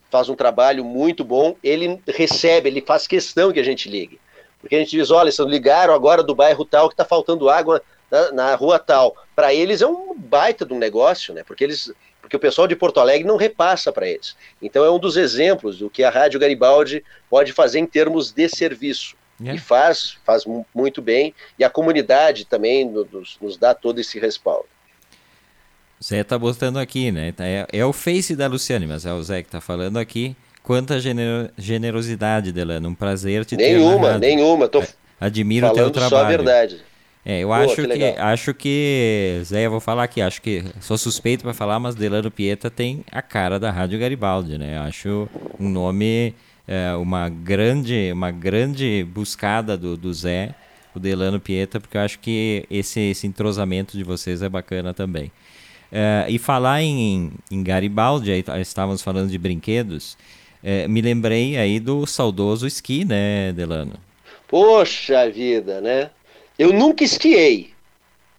faz um trabalho muito bom. Ele recebe, ele faz questão que a gente ligue. Porque a gente diz: olha, Alessandro, ligaram agora do bairro tal que está faltando água na, na rua tal. Para eles é um baita de um negócio, né? Porque eles. Porque o pessoal de Porto Alegre não repassa para eles. Então é um dos exemplos do que a Rádio Garibaldi pode fazer em termos de serviço. Yeah. É. E faz, faz muito bem. E a comunidade também nos, nos dá todo esse respaldo. Zé está botando aqui, né? Tá, é, é, o Face da Luciane, mas é o Zé que está falando aqui. Quanta gener generosidade, Delano. Um prazer te nenhuma, ter Nenhuma, nenhuma. Tô Admiro o teu trabalho. só a verdade. É, eu Pô, acho que, que acho que Zé, eu vou falar aqui, acho que sou suspeito para falar, mas Delano Pieta tem a cara da Rádio Garibaldi, né? Acho um nome é, uma grande uma grande buscada do, do Zé, o Delano Pieta, porque eu acho que esse, esse entrosamento de vocês é bacana também. É, e falar em, em Garibaldi, aí estávamos falando de brinquedos, é, me lembrei aí do saudoso esqui, né, Delano? Poxa vida, né? Eu nunca esquiei,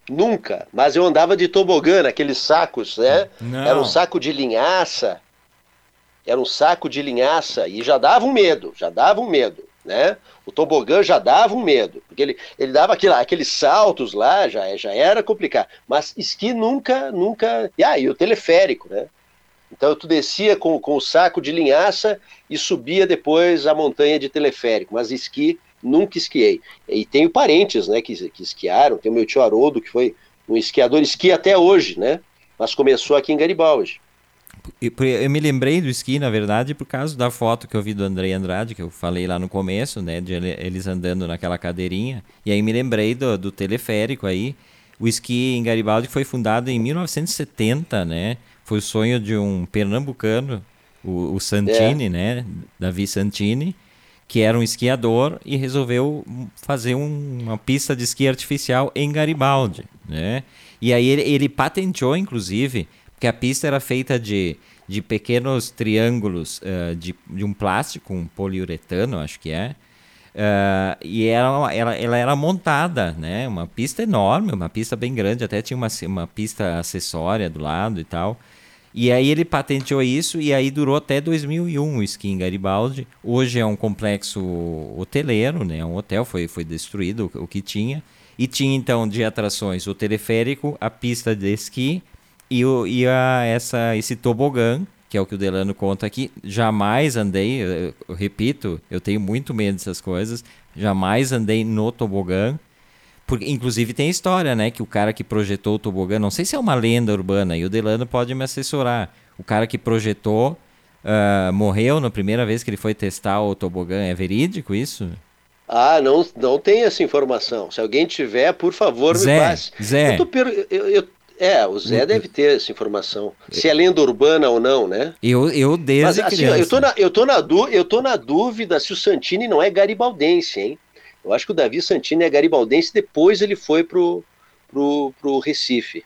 nunca, mas eu andava de tobogã, aqueles sacos, né? Não. Era um saco de linhaça, era um saco de linhaça e já dava um medo, já dava um medo, né? O tobogã já dava um medo, porque ele, ele dava aquele, aqueles saltos lá, já, já era complicado. Mas esqui nunca, nunca. E aí, ah, o teleférico, né? Então tu descia com, com o saco de linhaça e subia depois a montanha de teleférico, mas esqui nunca esquiei. E tenho parentes, né, que, que esquiaram, tem o meu tio Haroldo, que foi um esquiador, esqui até hoje, né? Mas começou aqui em Garibaldi eu me lembrei do esqui, na verdade, por causa da foto que eu vi do André Andrade, que eu falei lá no começo, né? De eles andando naquela cadeirinha. E aí me lembrei do, do teleférico aí. O esqui em Garibaldi foi fundado em 1970, né? Foi o sonho de um pernambucano, o, o Santini, é. né? Davi Santini, que era um esquiador e resolveu fazer um, uma pista de esqui artificial em Garibaldi, né? E aí ele, ele patenteou, inclusive, porque a pista era feita de, de pequenos triângulos uh, de, de um plástico, um poliuretano, acho que é. Uh, e ela, ela, ela era montada, né? Uma pista enorme, uma pista bem grande, até tinha uma, uma pista acessória do lado e tal. E aí ele patenteou isso e aí durou até 2001 o Ski em Garibaldi. Hoje é um complexo hoteleiro, né? Um hotel foi, foi destruído o, o que tinha. E tinha então de atrações o teleférico, a pista de esqui e, o, e a, essa, esse tobogã, que é o que o Delano conta aqui, jamais andei, eu, eu repito, eu tenho muito medo dessas coisas, jamais andei no tobogã. Porque, inclusive tem história, né? Que o cara que projetou o tobogã, não sei se é uma lenda urbana, e o Delano pode me assessorar. O cara que projetou uh, morreu na primeira vez que ele foi testar o tobogã. É verídico isso? Ah, não, não tem essa informação. Se alguém tiver, por favor, Zé, me passe. Zé. Eu, per... eu, eu, é, o Zé deve ter essa informação. Se é lenda urbana ou não, né? Eu, eu desde Mas, assim, criança. Eu tô, na, eu, tô na du, eu tô na dúvida se o Santini não é garibaldense, hein? Eu acho que o Davi Santini é garibaldense, depois ele foi pro, pro, pro Recife.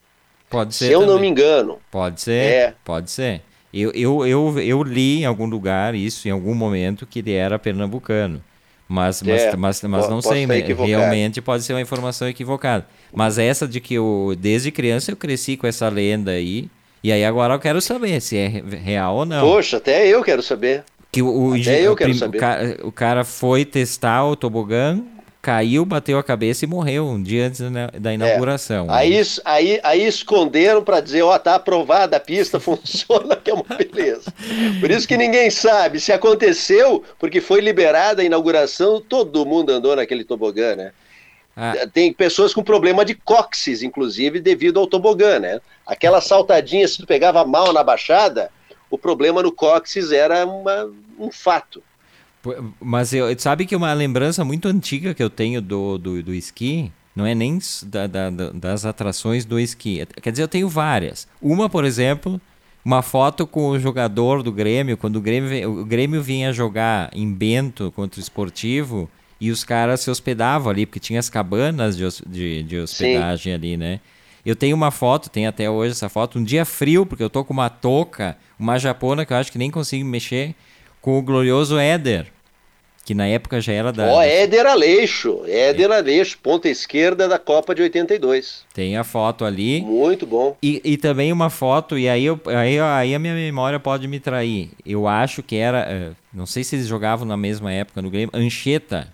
Pode ser. Se eu também. não me engano. Pode ser, É. pode ser. Eu, eu, eu, eu li em algum lugar isso, em algum momento, que ele era pernambucano. Mas, mas, É, mas, mas po- não sei, realmente pode ser uma informação equivocada. Mas essa de que eu, desde criança eu cresci com essa lenda aí, e aí agora eu quero saber se é re- real ou não. Poxa, até eu quero saber. Que o, o, Até eu o quero prim- saber. O cara, o cara foi testar o tobogã, caiu, bateu a cabeça e morreu um dia antes da, inauguração. É. Aí, aí, aí esconderam para dizer, ó, tá aprovada, a pista funciona, que é uma beleza. Por isso que ninguém sabe se aconteceu, porque foi liberada a inauguração, todo mundo andou naquele tobogã, né? Ah. Tem pessoas com problema de cóccix, inclusive, devido ao tobogã, né? Aquela saltadinha, se tu pegava mal na baixada, o problema no cóccix era uma, um fato. Mas eu, sabe que uma lembrança muito antiga que eu tenho do, do, do esqui, não é nem da- da- da- das atrações do esqui. Quer dizer, eu tenho várias. Uma, por exemplo, uma foto com o jogador do Grêmio, quando o Grêmio, o Grêmio vinha jogar em Bento contra o Esportivo e os caras se hospedavam ali, porque tinha as cabanas de, de, de hospedagem ali, né? Eu tenho uma foto, tem até hoje essa foto, um dia frio, porque eu tô com uma touca, uma japona que eu acho que nem consigo mexer, com o glorioso Éder, que na época já era da. Ó, da- Éder Aleixo, Éder Aleixo, ponta esquerda da Copa de 82. Tem a foto ali. Muito bom. E, e também uma foto, e aí, eu, aí, aí a minha memória pode me trair. Eu acho que era. eh, Não sei se eles jogavam na mesma época no Grêmio. Ancheta.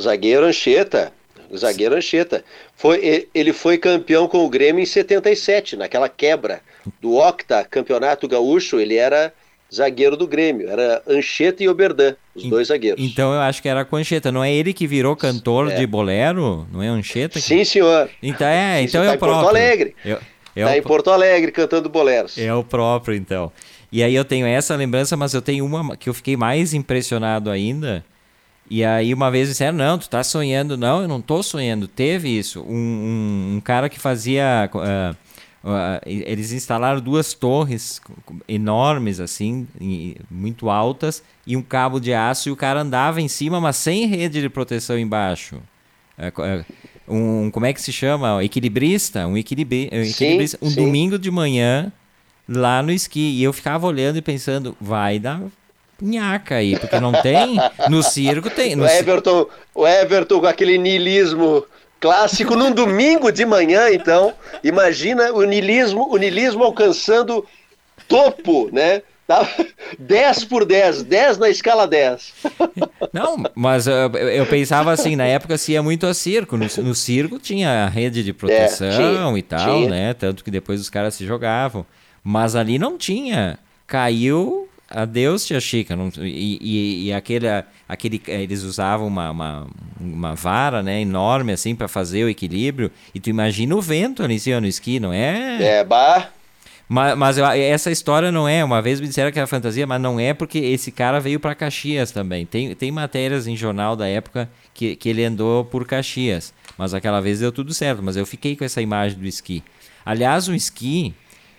Zagueiro Ancheta. Zagueiro Ancheta. Foi, ele foi campeão com o Grêmio em 77, naquela quebra do Octa Campeonato Gaúcho. Ele era zagueiro do Grêmio. Era Ancheta e Oberdan, os dois zagueiros. Então eu acho que era com Ancheta. Não é ele que virou cantor É. de bolero? Não é Ancheta? que- Sim, senhor. Então é, Sim, então você é tá o em Porto próprio. Alegre. É, é Está o em Porto Alegre cantando boleros. É o próprio, então. E aí eu tenho essa lembrança, mas eu tenho uma que eu fiquei mais impressionado ainda. E aí uma vez disseram, não, tu tá sonhando. Não, eu não tô sonhando. Teve isso. Um, um- um cara que fazia... ah, ah, eles instalaram duas torres enormes, assim, muito altas, e um cabo de aço, e o cara andava em cima, mas sem rede de proteção embaixo. É, é, um, como é que se chama? Equilibrista? Um, equilibri, um Sim, equilibrista. Um sim. domingo de manhã, lá no esqui. E eu ficava olhando e pensando, vai dar nhaca aí, porque não tem. No circo tem. No O Everton, o Everton com aquele niilismo clássico num domingo de manhã, então. Imagina o niilismo, o niilismo alcançando topo, né? Tava 10 por 10, 10 na escala 10. Não, mas eu, eu pensava assim, na época se ia muito a circo. No, no circo tinha a rede de proteção É, tinha, e tal, tinha. né? Tanto que depois os caras se jogavam. Mas ali não tinha. Caiu, adeus, tia Chica. Não, e, e, e aquele, aquele, eles usavam uma, uma, uma vara né, enorme assim para fazer o equilíbrio. E tu imagina o vento ali em cima no esqui, não é? É, bah. Mas, mas eu- essa história não é. Uma vez me disseram que era fantasia, mas não é porque esse cara veio para Caxias também. Tem, tem matérias em jornal da época que, que ele andou por Caxias. Mas aquela vez deu tudo certo. Mas eu fiquei com essa imagem do esqui. Aliás, o esqui.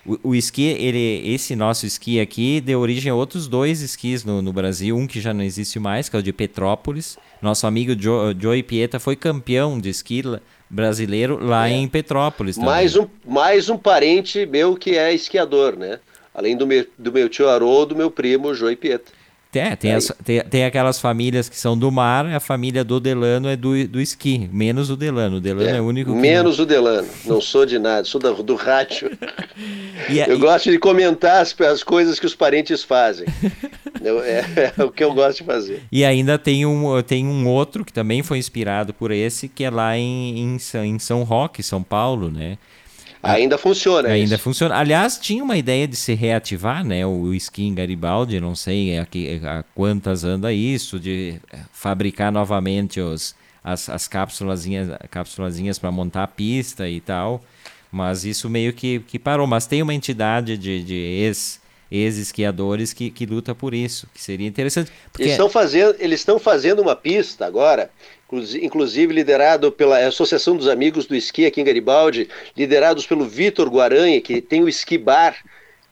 O, o esqui, ele, esse nosso esqui aqui, deu origem a outros dois esquis no, no Brasil. Um que já não existe mais, que é o de Petrópolis. Nosso amigo Joe, Joey Pieta foi campeão de esqui brasileiro lá É. em Petrópolis. Também. Mais um, mais um parente meu que é esquiador, né? Além do meu, do meu tio Haroldo, meu primo Joey Pieta. Tem, tem, Aí. as- tem, tem aquelas famílias que são do mar, a família do Delano é do, do esqui, menos o Delano. O Delano é, o único que. Menos o Delano. Não sou de nada, sou da- do rádio. E, a- Eu e- gosto de comentar as, as coisas que os parentes fazem. Eu- é, é o que eu gosto de fazer. e ainda tem um, tem um outro que também foi inspirado por esse, que é lá em, em, em São Roque, São Paulo, né? Ainda funciona. Ainda isso. funciona. Aliás, tinha uma ideia de se reativar, né? O em Garibaldi, não sei a, que- a quantas anda isso, de eh, fabricar novamente os, as, as cápsulazinhas, cápsulazinhas para montar a pista e tal. Mas isso meio que, que parou. Mas tem uma entidade de, de ex, ex-esquiadores que, que luta por isso, que seria interessante. Porque Eles estão fazendo, eles estão fazendo uma pista agora, inclusi- inclusive liderado pela Associação dos Amigos do Esqui aqui em Garibaldi, liderados pelo Vitor Guaranha, que tem o Esqui Bar,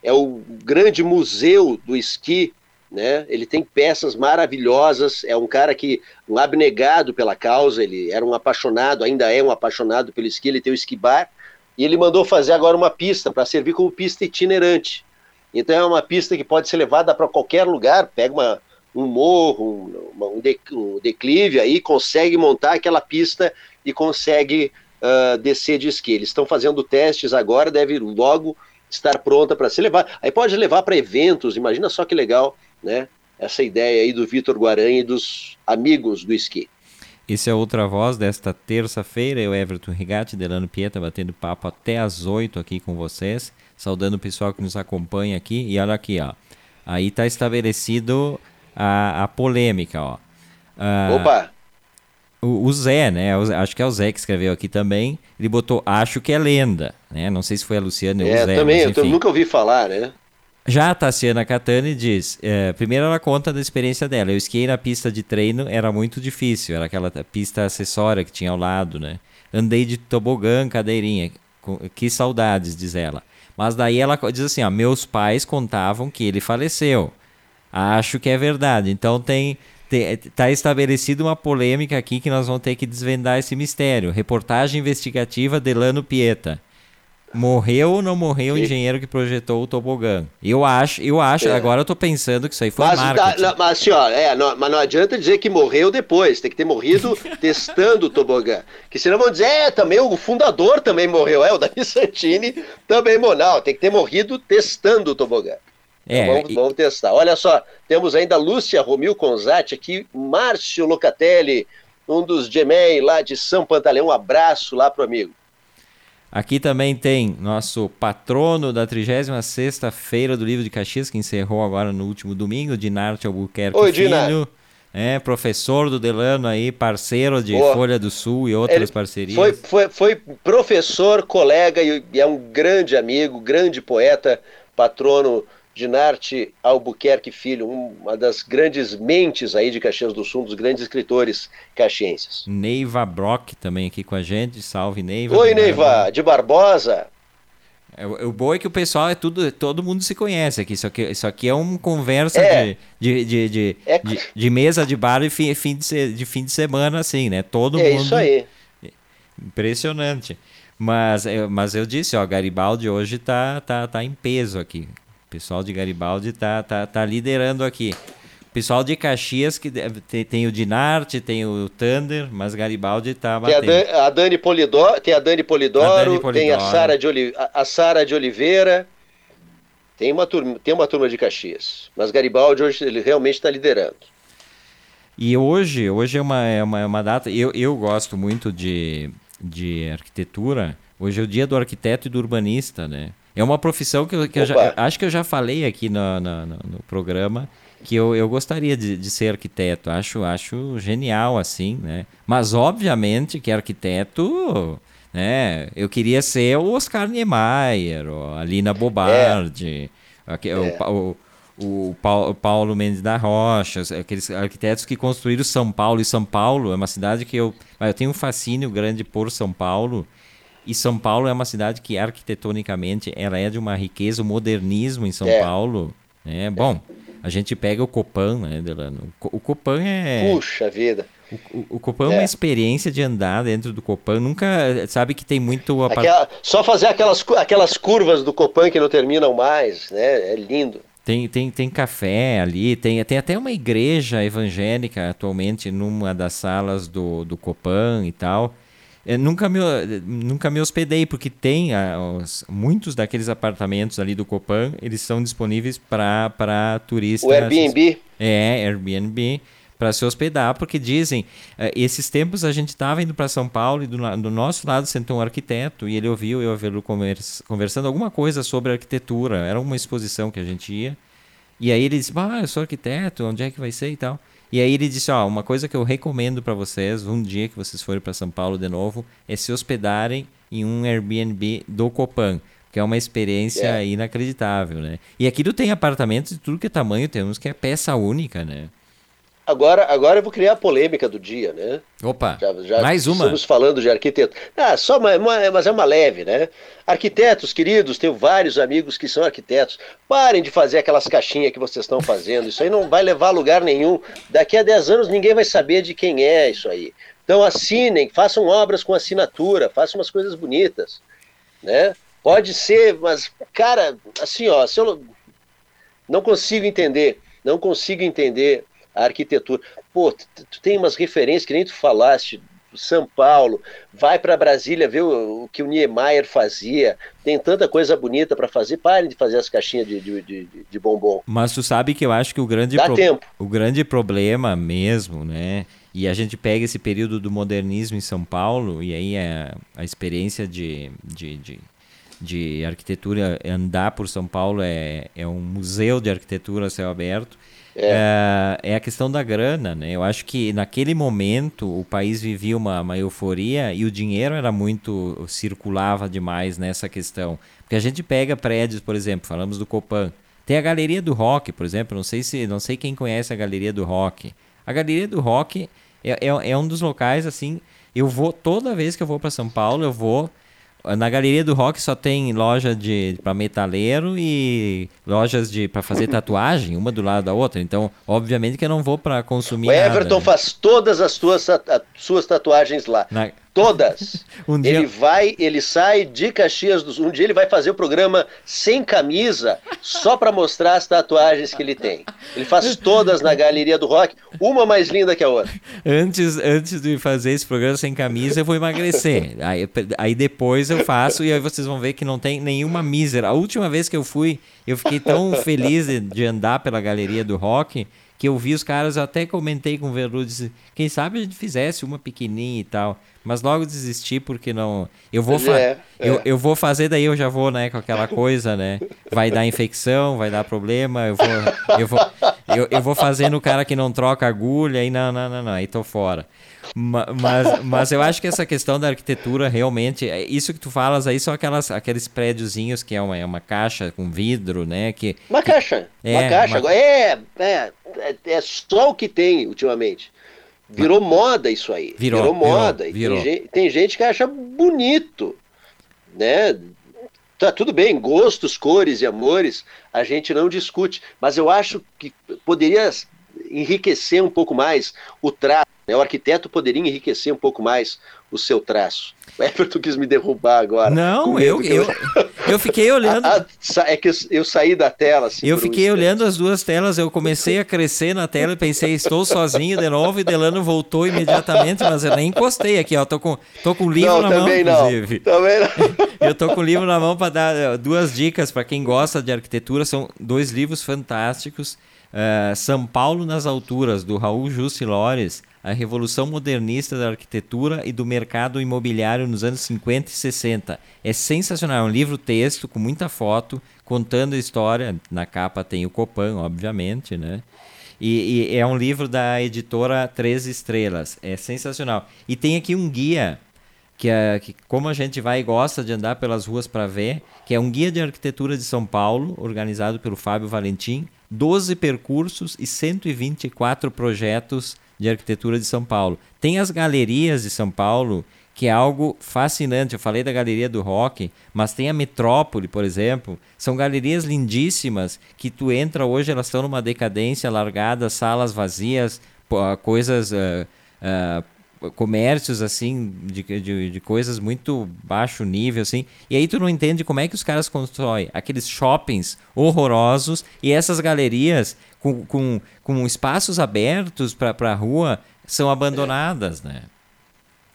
é o grande museu do esqui né? Ele tem peças maravilhosas, é um cara que um abnegado pela causa, ele era um apaixonado, ainda é um apaixonado pelo esqui, ele tem o esquibar, e ele mandou fazer agora uma pista para servir como pista itinerante. Então é uma pista que pode ser levada para qualquer lugar, pega uma, um morro, um, um, declive aí, consegue montar aquela pista e consegue uh, descer de esqui. Eles estão fazendo testes agora, deve logo estar pronta para ser levada. Aí pode levar para eventos, imagina só que legal, né? Essa ideia aí do Vitor Guaranha e dos amigos do esqui. Esse é outra voz desta terça-feira, eu, Everton Rigatti, Delano Pieta, batendo papo até às oito aqui com vocês, saudando o pessoal que nos acompanha aqui. E olha aqui, ó. Aí está estabelecido a, a polêmica, ó. Uh, Opa! O, o, Zé, né? Acho que é o Zé que escreveu aqui também. Ele botou Acho que é lenda, né? Não sei se foi a Luciana ou é, o Zé. Também, mas, eu nunca ouvi falar, né? Já a Tassiana Catani diz: é, primeiro ela conta da experiência dela. Eu esquiei na pista de treino, era muito difícil, era aquela pista acessória que tinha ao lado, né? Andei de tobogã, cadeirinha. Que saudades, diz ela. Mas daí ela diz assim: ó, meus pais contavam que ele faleceu. Acho que é verdade. Então tem está estabelecido uma polêmica aqui que nós vamos ter que desvendar esse mistério. Reportagem investigativa Delano Pieta. Morreu ou não morreu Sim. o engenheiro que projetou o tobogã? Eu acho, eu acho, é. agora eu tô pensando que isso aí foi mas, marketing. Tá, mas assim, ó, é, não, mas não adianta dizer que morreu depois, tem que ter morrido testando o tobogã. Que senão vão dizer, é, também o fundador também morreu, é, o Dani Santini também morreu. Não, tem que ter morrido testando o tobogã. É, vamos, e... vamos, testar. Olha só, temos ainda Lúcia Romil Conzati aqui, Márcio Locatelli, um dos Gemei lá de São Pantaleão. Um abraço lá pro amigo. Aqui também tem nosso patrono da 36ª Feira do Livro de Caxias, que encerrou agora no último domingo, Dinarte Albuquerque Oi, Filho. É, professor do Delano aí, parceiro de Boa. Folha do Sul e outras Ele parcerias. Foi, foi, foi professor, colega e é um grande amigo, grande poeta, patrono Dinarte Albuquerque Filho, uma das grandes mentes aí de Caxias do Sul, um dos grandes escritores caxienses. Neiva Brock também aqui com a gente, salve Neiva. Oi Neiva, de Barbosa. É, o bom é que o pessoal é tudo, todo mundo se conhece aqui. Isso aqui, isso aqui é uma conversa é. de, de, de, é. de, de, mesa de bar e fim, fim de, de fim de semana, assim, né? Todo é mundo. É isso aí. Impressionante. Mas, mas eu disse, ó, Garibaldi hoje tá, tá, tá em peso aqui. O pessoal de Garibaldi tá, tá, tá liderando aqui. O pessoal de Caxias, que tem, tem o Dinarte, tem o Thunder, mas Garibaldi tá batendo. Tem a, Dani Polidoro, tem a Dani Polidoro, a Dani Polidoro. tem a Sara de, Oli, a, a de Oliveira. Tem uma, turma, tem uma turma de Caxias. Mas Garibaldi hoje ele realmente está liderando. E hoje, hoje é uma, é uma, é uma data. Eu, eu gosto muito de, de arquitetura. Hoje é o dia do arquiteto e do urbanista, né? É uma profissão que, eu, que eu já, acho que eu já falei aqui no, no, no programa que eu, eu gostaria de, de, ser arquiteto. Acho, acho genial assim, né? Mas obviamente que arquiteto, né? Eu queria ser o Oscar Niemeyer, a Lina Bobardi, é. é. o, o, o, Paulo Mendes da Rocha, aqueles arquitetos que construíram São Paulo. E São Paulo é uma cidade que eu, eu tenho um fascínio grande por São Paulo. E São Paulo é uma cidade que arquitetonicamente ela é de uma riqueza, o modernismo em São é. Paulo. É bom. A gente pega o Copan, né, Delano? O Copan é. Puxa vida. O, o Copan é. é uma experiência de andar dentro do Copan. Nunca sabe que tem muito. Aquela, só fazer aquelas, aquelas curvas do Copan que não terminam mais, né? É lindo. Tem, tem, tem café ali, tem, tem até uma igreja evangélica atualmente numa das salas do, do Copan e tal. Eu nunca, me, nunca me hospedei, porque tem ah, os, muitos daqueles apartamentos ali do Copan, eles são disponíveis para turistas. O Airbnb? É, Airbnb, para se hospedar, porque dizem, uh, esses tempos a gente estava indo para São Paulo e do, do, nosso lado sentou um arquiteto e ele ouviu eu ouvi conversa, conversando alguma coisa sobre arquitetura, era uma exposição que a gente ia, e aí ele disse, ah, eu sou arquiteto, onde é que vai ser e tal. E aí ele disse, ó, uma coisa que eu recomendo para vocês, um dia que vocês forem para São Paulo de novo, é se hospedarem em um Airbnb do Copan, que é uma experiência yeah. inacreditável, né? E aqui tu tem apartamentos de tudo que é tamanho, temos que é peça única, né? Agora, agora eu vou criar a polêmica do dia, né? Opa, já, já mais uma. Estamos falando de arquiteto. Ah, só uma, uma, mas é uma leve, né? Arquitetos queridos, tenho vários amigos que são arquitetos. Parem de fazer aquelas caixinhas que vocês estão fazendo. Isso aí não vai levar a lugar nenhum. Daqui a 10 anos ninguém vai saber de quem é isso aí. Então assinem, façam obras com assinatura, façam umas coisas bonitas, né? Pode ser, mas, cara, assim, ó, se eu não consigo entender, não consigo entender a arquitetura. Pô, tu, tem umas referências que nem tu falaste, são Paulo, vai para Brasília ver o, o, que o Niemeyer fazia. Tem tanta coisa bonita para fazer. Parem de fazer as caixinhas de, de, de, de, bombom. Mas tu sabe que eu acho que o grande, Dá pro... tempo. o grande problema mesmo, né? E a gente pega esse período do modernismo em São Paulo, e aí é a experiência de, de, de, de arquitetura, andar por São Paulo é, é um museu de arquitetura a céu aberto. É. é. é. a questão da grana, né? Eu acho que naquele momento o país vivia uma, uma euforia e o dinheiro era muito circulava demais nessa questão. Porque a gente pega prédios, por exemplo, falamos do Copan. Tem a Galeria do Rock, por exemplo, não sei se não sei quem conhece a Galeria do Rock. A Galeria do Rock é, é, é um dos locais assim, eu vou toda vez que eu vou para São Paulo, eu vou na galeria do rock só tem loja de para metaleiro e lojas de para fazer tatuagem, uma do lado da outra. Então, obviamente que eu não vou para consumir. O Everton nada, né? faz todas as suas, as suas tatuagens lá. Na... Todas. um dia... Ele vai, ele sai de Caxias do Sul. Um dia ele vai fazer o programa sem camisa, só para mostrar as tatuagens que ele tem. Ele faz todas na galeria do rock, uma mais linda que a outra. Antes, antes de fazer esse programa sem camisa, eu vou emagrecer. Aí, aí depois eu faço e aí vocês vão ver que não tem nenhuma mísera. A última vez que eu fui, eu fiquei tão feliz de andar pela galeria do rock que eu vi os caras, eu até comentei com o Veludo, disse, quem sabe a gente fizesse uma pequenininha e tal. Mas logo desisti porque não. Eu vou, fa... é, é. Eu, eu vou fazer, daí eu já vou, né, com aquela coisa, né? Vai dar infecção, vai dar problema, eu vou. Eu vou, eu, eu vou fazer no cara que não troca agulha, e não, não, não, não, aí tô fora. Mas, mas eu acho que essa questão da arquitetura realmente, é, isso que tu falas aí são aquelas, aqueles prédiozinhos que é uma, é uma caixa com vidro, né? Que, uma que, caixa, é, uma caixa. Uma... É, é, é, é só o que tem ultimamente. Virou moda isso aí. Virou, virou moda. Virou, virou. Tem, gente, tem, gente, que acha bonito, né? Tá tudo bem, gostos, cores e amores, a gente não discute. Mas eu acho que poderia enriquecer um pouco mais o traço. Né? O arquiteto poderia enriquecer um pouco mais o seu traço. O Everton quis me derrubar agora. Não, eu, eu, eu fiquei olhando. Ah, é que eu, eu, saí da tela. Assim, eu fiquei um olhando as duas telas, eu comecei a crescer na tela e pensei, estou sozinho de novo, e Delano voltou imediatamente, mas eu nem encostei aqui, ó. Tô com, tô com o livro não, na mão, inclusive. Não. Também não. Eu tô com o livro na mão para dar duas dicas para quem gosta de arquitetura. São dois livros fantásticos. Uh, São Paulo nas Alturas, do Raul Jussi Lores a revolução modernista da arquitetura e do mercado imobiliário nos anos 50 e 60. É sensacional, é um livro-texto com muita foto, contando a história. Na capa tem o Copan, obviamente, né? E, e é um livro da editora Três Estrelas. É sensacional. E tem aqui um guia que, é, que como a gente vai e gosta de andar pelas ruas para ver, que é um guia de arquitetura de São Paulo, organizado pelo Fábio Valentim, 12 percursos e 124 projetos de Arquitetura de São Paulo. Tem as galerias de São Paulo, que é algo fascinante. Eu falei da Galeria do Rock, mas tem a Metrópole, por exemplo. São galerias lindíssimas que tu entra hoje, elas estão numa decadência largada, salas vazias, coisas. Uh, uh, comércios assim de, de, de, coisas muito baixo nível assim e aí tu não entende como é que os caras constroem aqueles shoppings horrorosos e essas galerias com, com, com espaços abertos para a rua são abandonadas, né?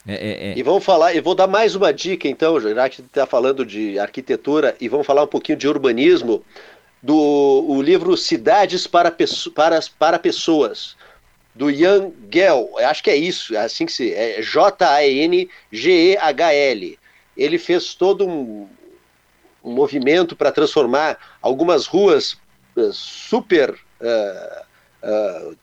É, é, é. E vamos falar, e vou dar mais uma dica então, já que está falando de arquitetura, e vamos falar um pouquinho de urbanismo, do o livro Cidades para, para, para Pessoas, do Jan Gell, acho que é isso, é assim que se. É J-A-N-G-E-H-L. Ele fez todo um, um movimento para transformar algumas ruas uh, super. Uh, uh,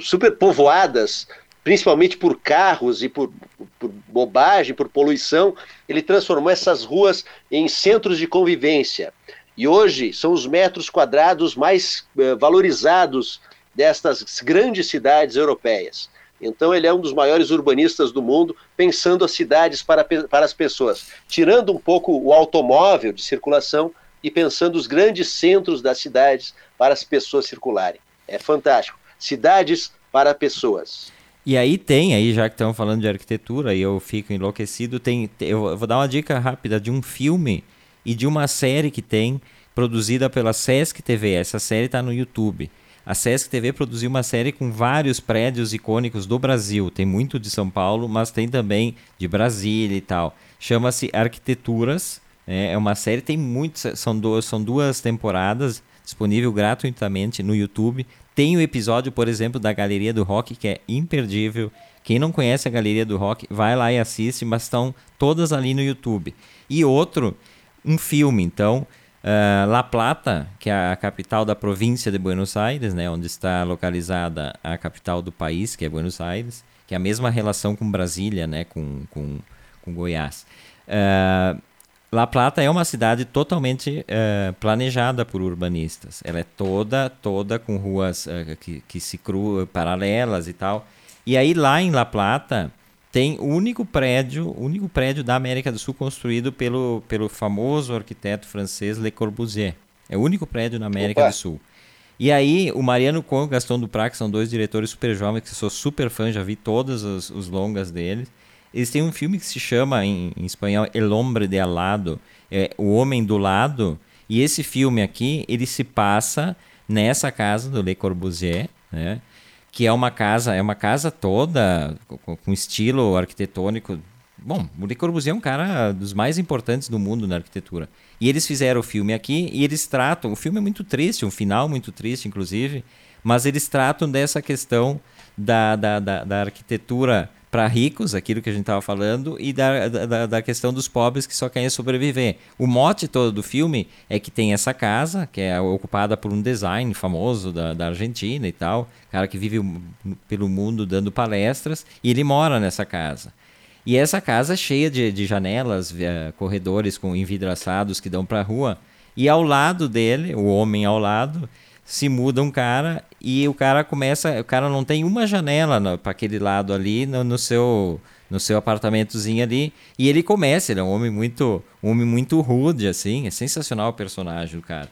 super povoadas, principalmente por carros e por, por, bobagem, por poluição, ele transformou essas ruas em centros de convivência. E hoje são os metros quadrados mais valorizados destas grandes cidades europeias. Então, ele é um dos maiores urbanistas do mundo, pensando as cidades para, para as pessoas, tirando um pouco o automóvel de circulação e pensando os grandes centros das cidades para as pessoas circularem. É fantástico. Cidades para pessoas. E aí tem, aí já que estamos falando de arquitetura e eu fico enlouquecido, tem, eu vou dar uma dica rápida de um filme e de uma série que tem produzida pela Sesc TV. Essa série está no YouTube. A Sesc TV produziu uma série com vários prédios icônicos do Brasil. Tem muito de São Paulo, mas tem também de Brasília e tal. Chama-se Arquiteturas. É, é uma série, tem muitos, são duas, são duas temporadas, disponível gratuitamente no YouTube. Tem o episódio, por exemplo, da Galeria do Rock, que é imperdível. Quem não conhece a Galeria do Rock, vai lá e assiste, mas estão todas ali no YouTube. E outro, um filme, então, Uh, La Plata, que é a capital da província de Buenos Aires, né, onde está localizada a capital do país, que é Buenos Aires, que é a mesma relação com Brasília, né, com, com, com Goiás. Uh, La Plata é uma cidade totalmente uh, planejada por urbanistas. Ela é toda, toda com ruas que, que se cruzam, paralelas e tal. E aí lá em La Plata tem o único prédio, único prédio da América do Sul construído pelo, pelo famoso arquiteto francês Le Corbusier. É o único prédio na América Opa. do Sul. E aí, o Mariano Con e o Gaston Duprat, que são dois diretores super jovens, que eu sou super fã, já vi todos os, os longas deles. Eles têm um filme que se chama, em, em espanhol, El Hombre de Al Lado, é, O Homem do Lado. E esse filme aqui, ele se passa nessa casa do Le Corbusier, né? Que é uma casa, é uma casa toda com, com estilo arquitetônico. Bom, o Le Corbusier é um cara dos mais importantes do mundo na arquitetura. E eles fizeram o filme aqui e eles tratam. O filme é muito triste, um final muito triste, inclusive, mas eles tratam dessa questão da, da, da, da arquitetura para ricos, aquilo que a gente estava falando, e da, da, da, questão dos pobres que só querem sobreviver. O mote todo do filme é que tem essa casa, que é ocupada por um design famoso da, da Argentina e tal, cara que vive pelo mundo dando palestras, e ele mora nessa casa. E essa casa é cheia de, de janelas, uh, corredores com envidraçados que dão para a rua, e ao lado dele, o homem ao lado, se muda um cara e o cara começa, o cara não tem uma janela para aquele lado ali no, no, seu no seu apartamentozinho ali e ele começa, ele é um homem muito um homem muito rude assim, é sensacional o personagem do cara.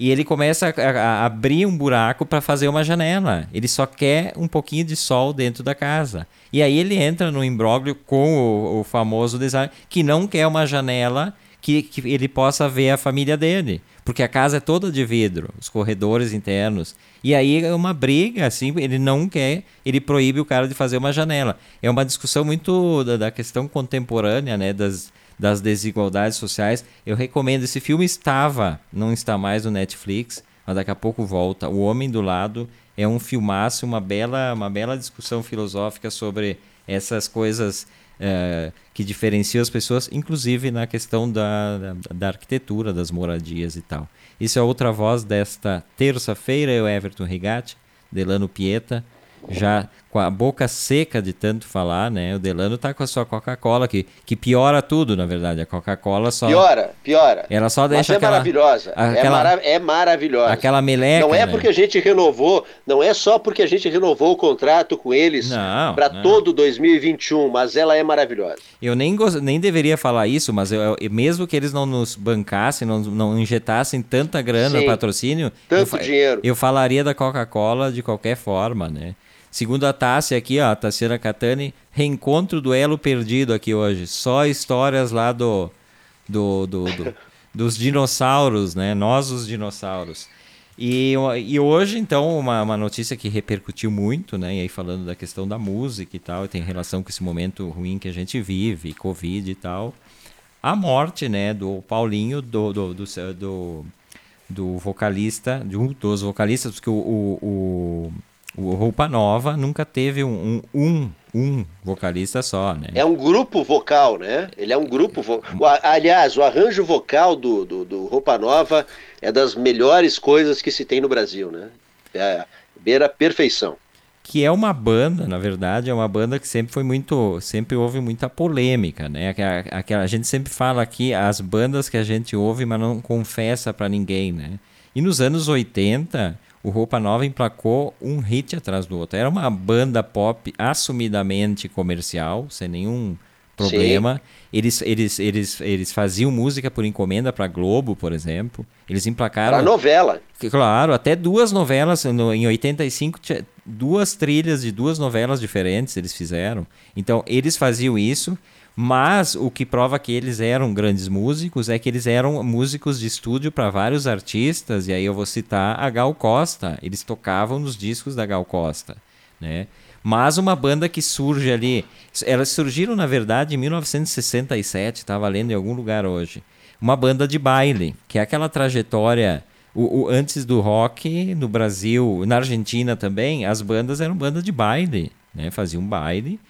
E ele começa a, a abrir um buraco para fazer uma janela. Ele só quer um pouquinho de sol dentro da casa. E aí ele entra no imbróglio com o, o famoso design que não quer uma janela que, que ele possa ver a família dele. Porque a casa é toda de vidro, os corredores internos. E aí é uma briga, assim, ele não quer, ele proíbe o cara de fazer uma janela. É uma discussão muito da, da questão contemporânea, né, das, das desigualdades sociais. Eu recomendo, esse filme estava, não está mais no Netflix, mas daqui a pouco volta. O Homem do Lado é um filmaço, uma bela, uma bela discussão filosófica sobre essas coisas é, que diferencia as pessoas, inclusive na questão da, da, arquitetura, das moradias e tal. Isso é outra voz desta terça-feira, eu, Everton Rigatti, Delano Pieta, já com a boca seca de tanto falar, né? O Delano tá com a sua Coca-Cola que, que piora tudo, na verdade. A Coca-Cola só piora, piora. Ela só deixa Mas é aquela, maravilhosa. Aquela, é, mara é maravilhosa. Aquela meleca. Não é né? porque a gente renovou, não é só porque a gente renovou o contrato com eles para todo 2021, mas ela é maravilhosa. Eu nem nem deveria falar isso, mas eu, eu, mesmo que eles não nos bancassem, não, não injetassem tanta grana no patrocínio, tanto eu, dinheiro. Eu falaria da Coca-Cola de qualquer forma, né? Segundo a Tássia aqui, ó, a Tassiana Catani, reencontro do elo perdido aqui hoje. Só histórias lá do, do, do, do dos dinossauros, né? Nós os dinossauros. E, e hoje, então, uma, uma notícia que repercutiu muito, né? E aí falando da questão da música e tal, tem relação com esse momento ruim que a gente vive, Covid e tal. A morte, né, do Paulinho, do, do, do, do, do vocalista, de um dos vocalistas, porque o, o, o o Roupa Nova nunca teve um, um, um, um, vocalista só, né? É um grupo vocal, né? Ele é um grupo vocal. Aliás, o arranjo vocal do, do, do, Roupa Nova é das melhores coisas que se tem no Brasil, né? É beira perfeição. Que é uma banda, na verdade, é uma banda que sempre foi muito. Sempre houve muita polêmica, né? Aquela, a gente sempre fala aqui as bandas que a gente ouve, mas não confessa para ninguém, né? E nos anos 80 o Roupa Nova emplacou um hit atrás do outro. Era uma banda pop assumidamente comercial, sem nenhum problema. Eles, eles, eles, eles faziam música por encomenda para Globo, por exemplo. Eles emplacaram. Para novela. Claro, até duas novelas. No, em 85, tinha duas trilhas de duas novelas diferentes eles fizeram. Então, eles faziam isso. Mas o que prova que eles eram grandes músicos é que eles eram músicos de estúdio para vários artistas. E aí eu vou citar a Gal Costa. Eles tocavam nos discos da Gal Costa, né? Mas uma banda que surge ali. Elas surgiram, na verdade, em 1967, estava lendo em algum lugar hoje. Uma banda de baile, que é aquela trajetória. O, o, antes do rock, no Brasil, na Argentina também, as bandas eram banda de baile, né? Faziam baile.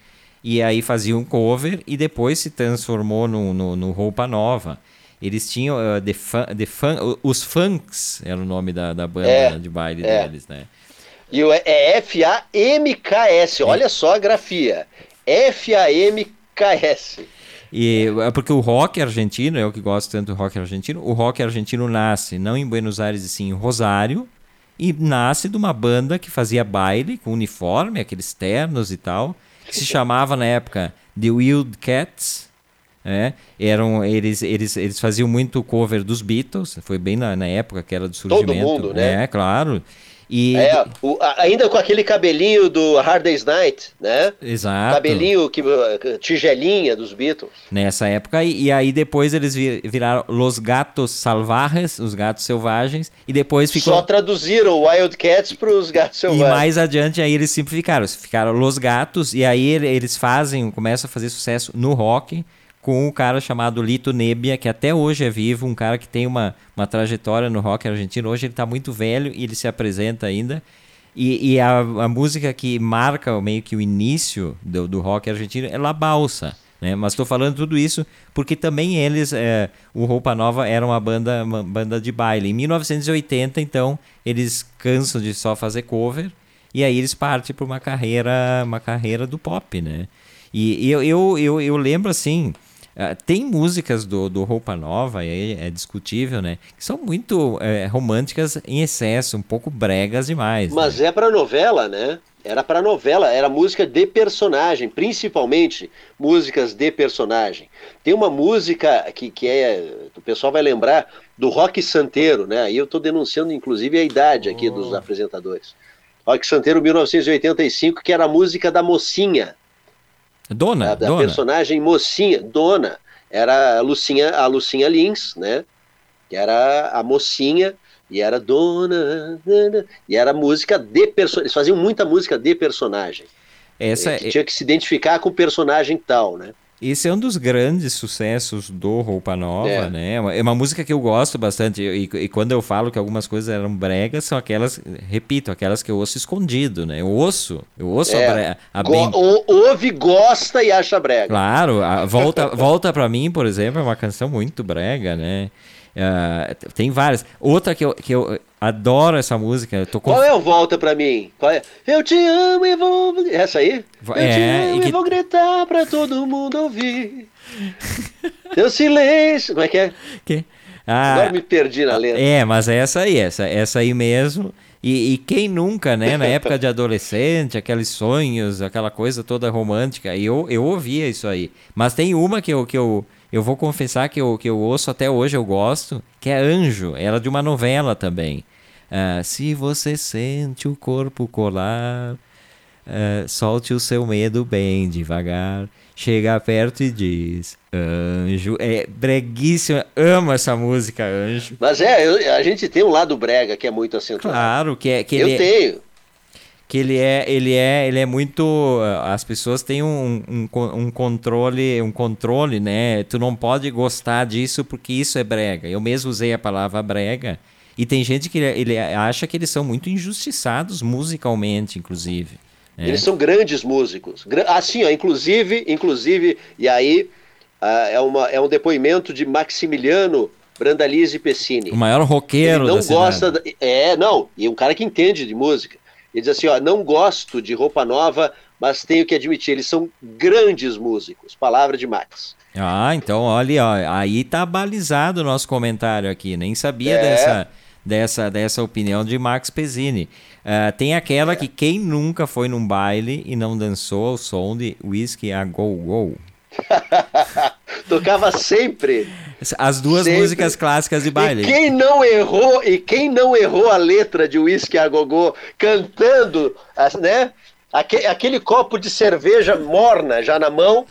E aí faziam cover e depois se transformou no, no, no Roupa Nova. Eles tinham uh, the fun, the fun, os Funks, era o nome da, da banda é, de baile é. deles, né? E o é F-A-M-K-S, olha só a grafia. F-A-M-K-S. E, é porque o rock argentino, eu que gosto tanto do rock argentino, o rock argentino nasce não em Buenos Aires, e sim em Rosário, e nasce de uma banda que fazia baile com uniforme, aqueles ternos e tal, que se chamava na época The Wild Cats. É, eram eles, eles, eles faziam muito cover dos Beatles, foi bem na, na época que era do surgimento. Todo mundo, né? É, claro. E... É, o, ainda com aquele cabelinho do Hard Day's Night, né? Exato. Cabelinho, que, tigelinha dos Beatles. Nessa época, e, e aí depois eles viraram Los Gatos Salvajes, os gatos selvagens, e depois ficou... Só traduziram Wildcats para os gatos selvagens. E mais adiante aí eles simplificaram, ficaram Los Gatos, e aí eles fazem, começam a fazer sucesso no rock, com um cara chamado Lito Nebbia, que até hoje é vivo, um cara que tem uma, uma trajetória no rock argentino. Hoje ele está muito velho e ele se apresenta ainda. E, e a, a, música que marca meio que o início do, do rock argentino é La Balsa. Né? Mas estou falando tudo isso porque também eles, é, o Roupa Nova era uma banda, uma banda de baile. Em 1980, então, eles cansam de só fazer cover e aí eles partem para uma carreira, uma carreira do pop, né? E eu, eu, eu, eu lembro assim, Uh, tem músicas do, do Roupa Nova, e é discutível, né? Que são muito é, românticas em excesso, um pouco bregas demais. Mas né? é pra novela, né? Era pra novela, era música de personagem, principalmente músicas de personagem. Tem uma música que, que é. O pessoal vai lembrar do Rock Santeiro, né? Aí eu tô denunciando, inclusive, a idade aqui oh. dos apresentadores. Rock Santeiro 1985, que era a música da mocinha. Dona, a, dona. personagem mocinha, dona, era a Lucinha, a Lucinha Lins, né? Que era a mocinha e era dona, dona e era música de personagem. Eles faziam muita música de personagem. Essa que é... tinha que se identificar com o personagem tal, né? Esse é um dos grandes sucessos do Roupa Nova, é. né? É uma, é uma, música que eu gosto bastante. E, e, quando eu falo que algumas coisas eram bregas, são aquelas, repito, aquelas que eu ouço escondido, né? Eu ouço, eu ouço é. a, brega, a Go bem... Ouve, gosta e acha brega. Claro, volta, volta para mim, por exemplo, é uma canção muito brega, né? Uh, tem várias. Outra que eu, que eu adoro essa música. Com... Qual é o Volta Pra Mim? Qual é? Eu te amo e vou. Essa aí? Eu é, te amo e, que... e vou gritar pra todo mundo ouvir. Teu silêncio. Como é que é? Que? Ah, Agora me perdi na letra. É, mas é essa aí, essa, essa aí mesmo. E, e, quem nunca, né, na época de adolescente, aqueles sonhos, aquela coisa toda romântica, eu, eu ouvia isso aí. Mas tem uma que eu, que eu, eu vou confessar que eu, que eu ouço até hoje, eu gosto, que é Anjo, ela é de uma novela também. Uh, se você sente o corpo colar, uh, solte o seu medo bem devagar. Chega perto e diz: Anjo. É breguíssima, amo essa música, Anjo. Mas é, eu, a gente tem um lado brega que é muito acentuado. Claro, que é. Que eu é, tenho. Que ele é, ele é, ele é muito. As pessoas têm um, um, um controle, um controle, né? Tu não pode gostar disso porque isso é brega. Eu mesmo usei a palavra brega e tem gente que ele acha que eles são muito injustiçados musicalmente, inclusive. É. Eles são grandes músicos. Assim, ó, inclusive, inclusive, e aí uh, é, uma, é um depoimento de Maximiliano Brandalize Pessini. O maior roqueiro ele não gosta da, É, não, e um cara que entende de música. Ele diz assim, ó, não gosto de roupa nova, mas tenho que admitir, eles são grandes músicos. Palavra de Max. Ah, então olha, ó, aí tá balizado o nosso comentário aqui. Nem sabia é. dessa dessa, dessa opinião de Max Pezzini. Uh, tem aquela que quem nunca foi num baile e não dançou ao som de Whisky a Go Go. Tocava sempre. As duas sempre. músicas clássicas de baile. E quem não errou, e quem não errou a letra de Whisky a Gogô cantando, né? Aquele copo de cerveja morna já na mão,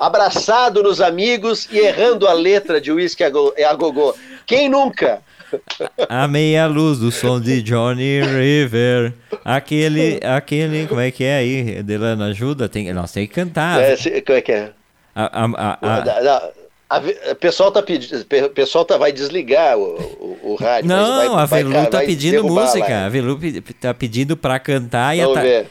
abraçado nos amigos e errando a letra de Whisky a Gogô. Quem nunca? A meia luz do som de Johnny River. Aquele, aquele, como é que é aí? Delano, ajuda? Tem, nós tem que cantar. É, como é que é? A, a, a, a o pessoal tá pedindo, pessoal tá, vai desligar o, o, o rádio. Não, vai, a Velu vai, tá vai pedindo música. A Velu tá pedindo para cantar e a,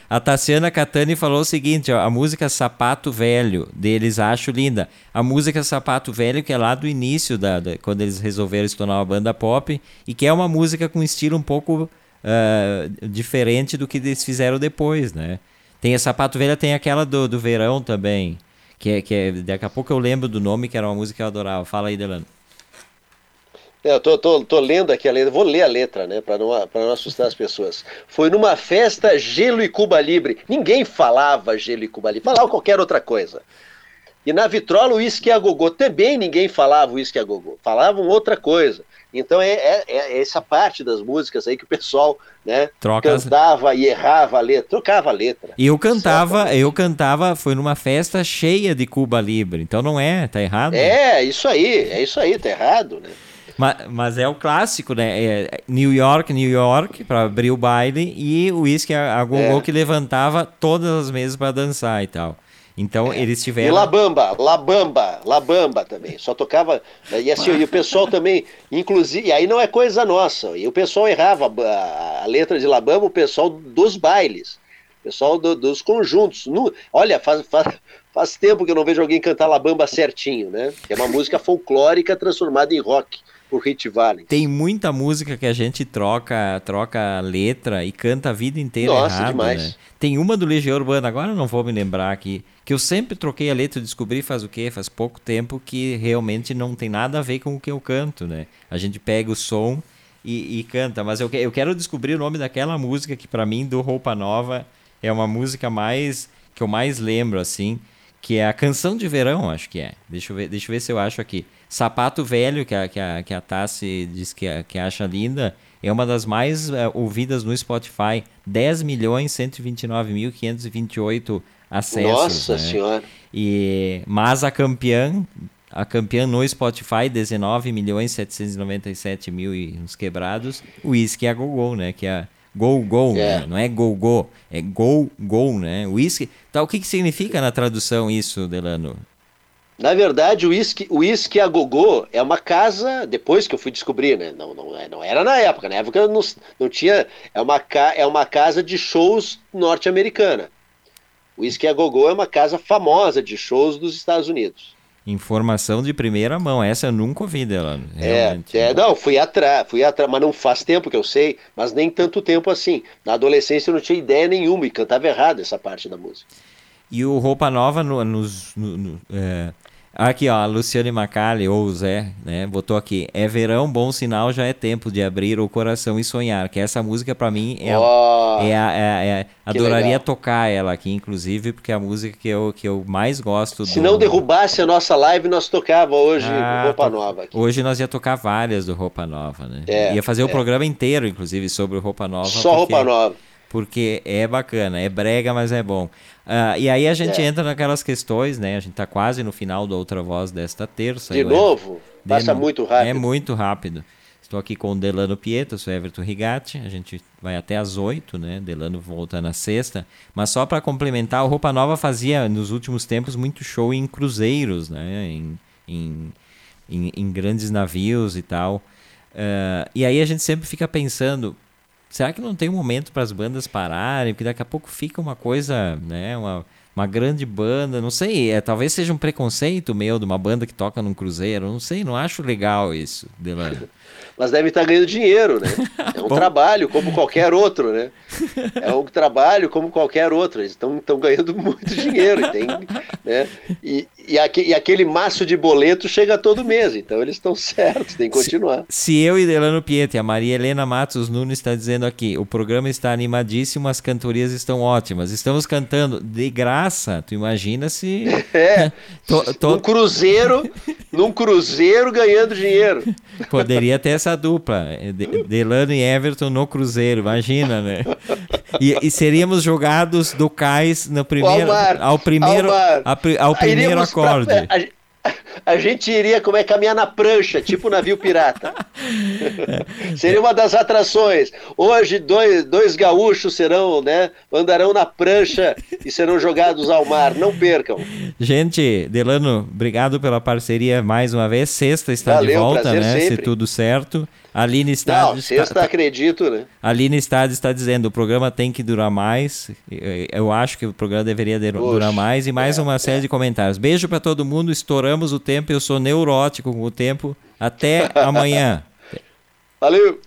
a Tassiana Catani falou o seguinte: ó, a música Sapato Velho deles acho linda. A música Sapato Velho que é lá do início da, da quando eles resolveram se tornar uma banda pop e que é uma música com estilo um pouco uh, diferente do que eles fizeram depois, né? Tem a Sapato Velho, tem aquela do, do verão também. Que é, que é, daqui a pouco eu lembro do nome, que era uma música que eu adorava. Fala aí, Delano. É, eu tô, tô, tô lendo aqui a letra, vou ler a letra, né, para não, não assustar as pessoas. Foi numa festa Gelo e Cuba Libre. Ninguém falava Gelo e Cuba Libre, falava qualquer outra coisa. E na vitrola, o uísque a gogô. Também ninguém falava uísque a gogô. Falavam outra coisa. Então é, é, é, essa parte das músicas aí que o pessoal né, Troca cantava e errava a letra, trocava a letra. E eu cantava, eu cantava, foi numa festa cheia de Cuba Libre, então não é, tá errado? É, isso aí, é isso aí, tá errado, né? Mas, mas é o clássico, né? É New York, New York, para abrir o baile, e o uísque a, a gogô é. que levantava todas as mesas para dançar e tal. Então é. eles tiveram. E Labamba, Labamba, Labamba também. Só tocava. E assim, e o pessoal também, inclusive, e aí não é coisa nossa. E o pessoal errava a, a letra de Labamba, o pessoal dos bailes, o pessoal do, dos conjuntos. No, olha, faz, faz, faz tempo que eu não vejo alguém cantar Labamba certinho, né? Que é uma música folclórica transformada em rock por Hit Valley. Tem muita música que a gente troca, troca letra e canta a vida inteira Nossa, errado, demais. Né? Tem uma do Legião Urbana, agora não vou me lembrar aqui, que eu sempre troquei a letra e descobri faz o quê? Faz pouco tempo que realmente não tem nada a ver com o que eu canto, né? A gente pega o som e, e canta, mas eu, eu quero descobrir o nome daquela música que para mim do Roupa Nova é uma música mais que eu mais lembro assim, que é a Canção de Verão, acho que é. Deixa eu ver, deixa eu ver se eu acho aqui. Sapato Velho, que a, que a, que a Tassi diz que, que acha linda, é uma das mais uh, ouvidas no Spotify. 10 milhões 129.528 acessos. Nossa né? Senhora! E, mas a campeã, a campeã no Spotify, 19 milhões 797 mil e uns quebrados, o Whisky é a Gogol, né? Que é Go Go, é. Né? não é Go Go, é Go Go, né? Whisky. Tá, o que, que significa na tradução isso, Delano? Na verdade, o uísque, o uísque a gogô é uma casa, depois que eu fui descobrir, né? Não, não, é, não era na época, na época não, não tinha. É uma, é uma casa de shows norte-americana. O uísque a gogô é uma casa famosa de shows dos Estados Unidos. Informação de primeira mão, essa eu nunca ouvi dela. Realmente. É, é não, fui atrás, fui atrás, mas não faz tempo que eu sei, mas nem tanto tempo assim. Na adolescência eu não tinha ideia nenhuma e cantava errado essa parte da música. E o Roupa Nova no, nos, no, no, é, Aqui, ó, a Luciane Macali, ou o Zé, né, botou aqui. É verão, bom sinal, já é tempo de abrir o coração e sonhar. Que essa música, para mim, é, oh, é, a, é, é adoraria legal. tocar ela aqui, inclusive, porque é a música que eu, que eu mais gosto. Se do... não derrubasse a nossa live, nós tocava hoje ah, Roupa. Nova. Aqui. Hoje nós ia tocar várias do Roupa Nova, né? É, ia fazer o é. programa inteiro, inclusive, sobre Roupa Nova. Só porque... Roupa Nova porque é bacana, é brega, mas é bom. Uh, e aí a gente é. entra naquelas questões, né? A gente está quase no final da outra voz desta terça. De novo? De Passa no... muito rápido. É muito rápido. Estou aqui com o Delano Pietro, sou Everton Rigatti. A gente vai até às oito, né? Delano volta na sexta. Mas só para complementar, o Roupa Nova fazia nos últimos tempos muito show em cruzeiros, né? Em, em, em, em grandes navios e tal. Uh, e aí a gente sempre fica pensando, será que não tem um momento para as bandas pararem? Porque daqui a pouco fica uma coisa, né? Uma, uma grande banda, não sei, é, talvez seja um preconceito meu de uma banda que toca num cruzeiro, não sei, não acho legal isso, Delano. Mas deve estar ganhando dinheiro, né? É um trabalho, como qualquer outro, né? É um trabalho como qualquer outro. Eles estão ganhando muito dinheiro. Tem, né? e, e, aqui, e, aquele maço de boleto chega todo mês. Então eles estão certos, tem que continuar. Se, se eu e Delano Pietri, a Maria Helena Matos Nunes está dizendo aqui, o programa está animadíssimo, as cantorias estão ótimas. Estamos cantando de graça. Tu imagina se. É. tô, tô... Num cruzeiro, num cruzeiro ganhando dinheiro. Poderia ter essa dupla. Delano e Everton no cruzeiro, imagina, né? E, e seríamos jogados do cais no primeiro, ao, mar, ao primeiro, ao, ao primeiro acorde. Pra, a, a, gente iria como é caminhar na prancha, tipo navio pirata. Seria uma das atrações. Hoje dois, dois gaúchos serão, né, andarão na prancha e serão jogados ao mar. Não percam. Gente, Delano, obrigado pela parceria mais uma vez. Sexta está Valeu, de volta, né? Sempre. Se tudo certo. Aline Stade. Não, sexta está, acredito, né? Aline Stade está dizendo: o programa tem que durar mais. Eu acho que o programa deveria durar mais. E mais é, uma série é. de comentários. Beijo para todo mundo. Estouramos o tempo. Eu sou neurótico com o tempo. Até amanhã. Valeu!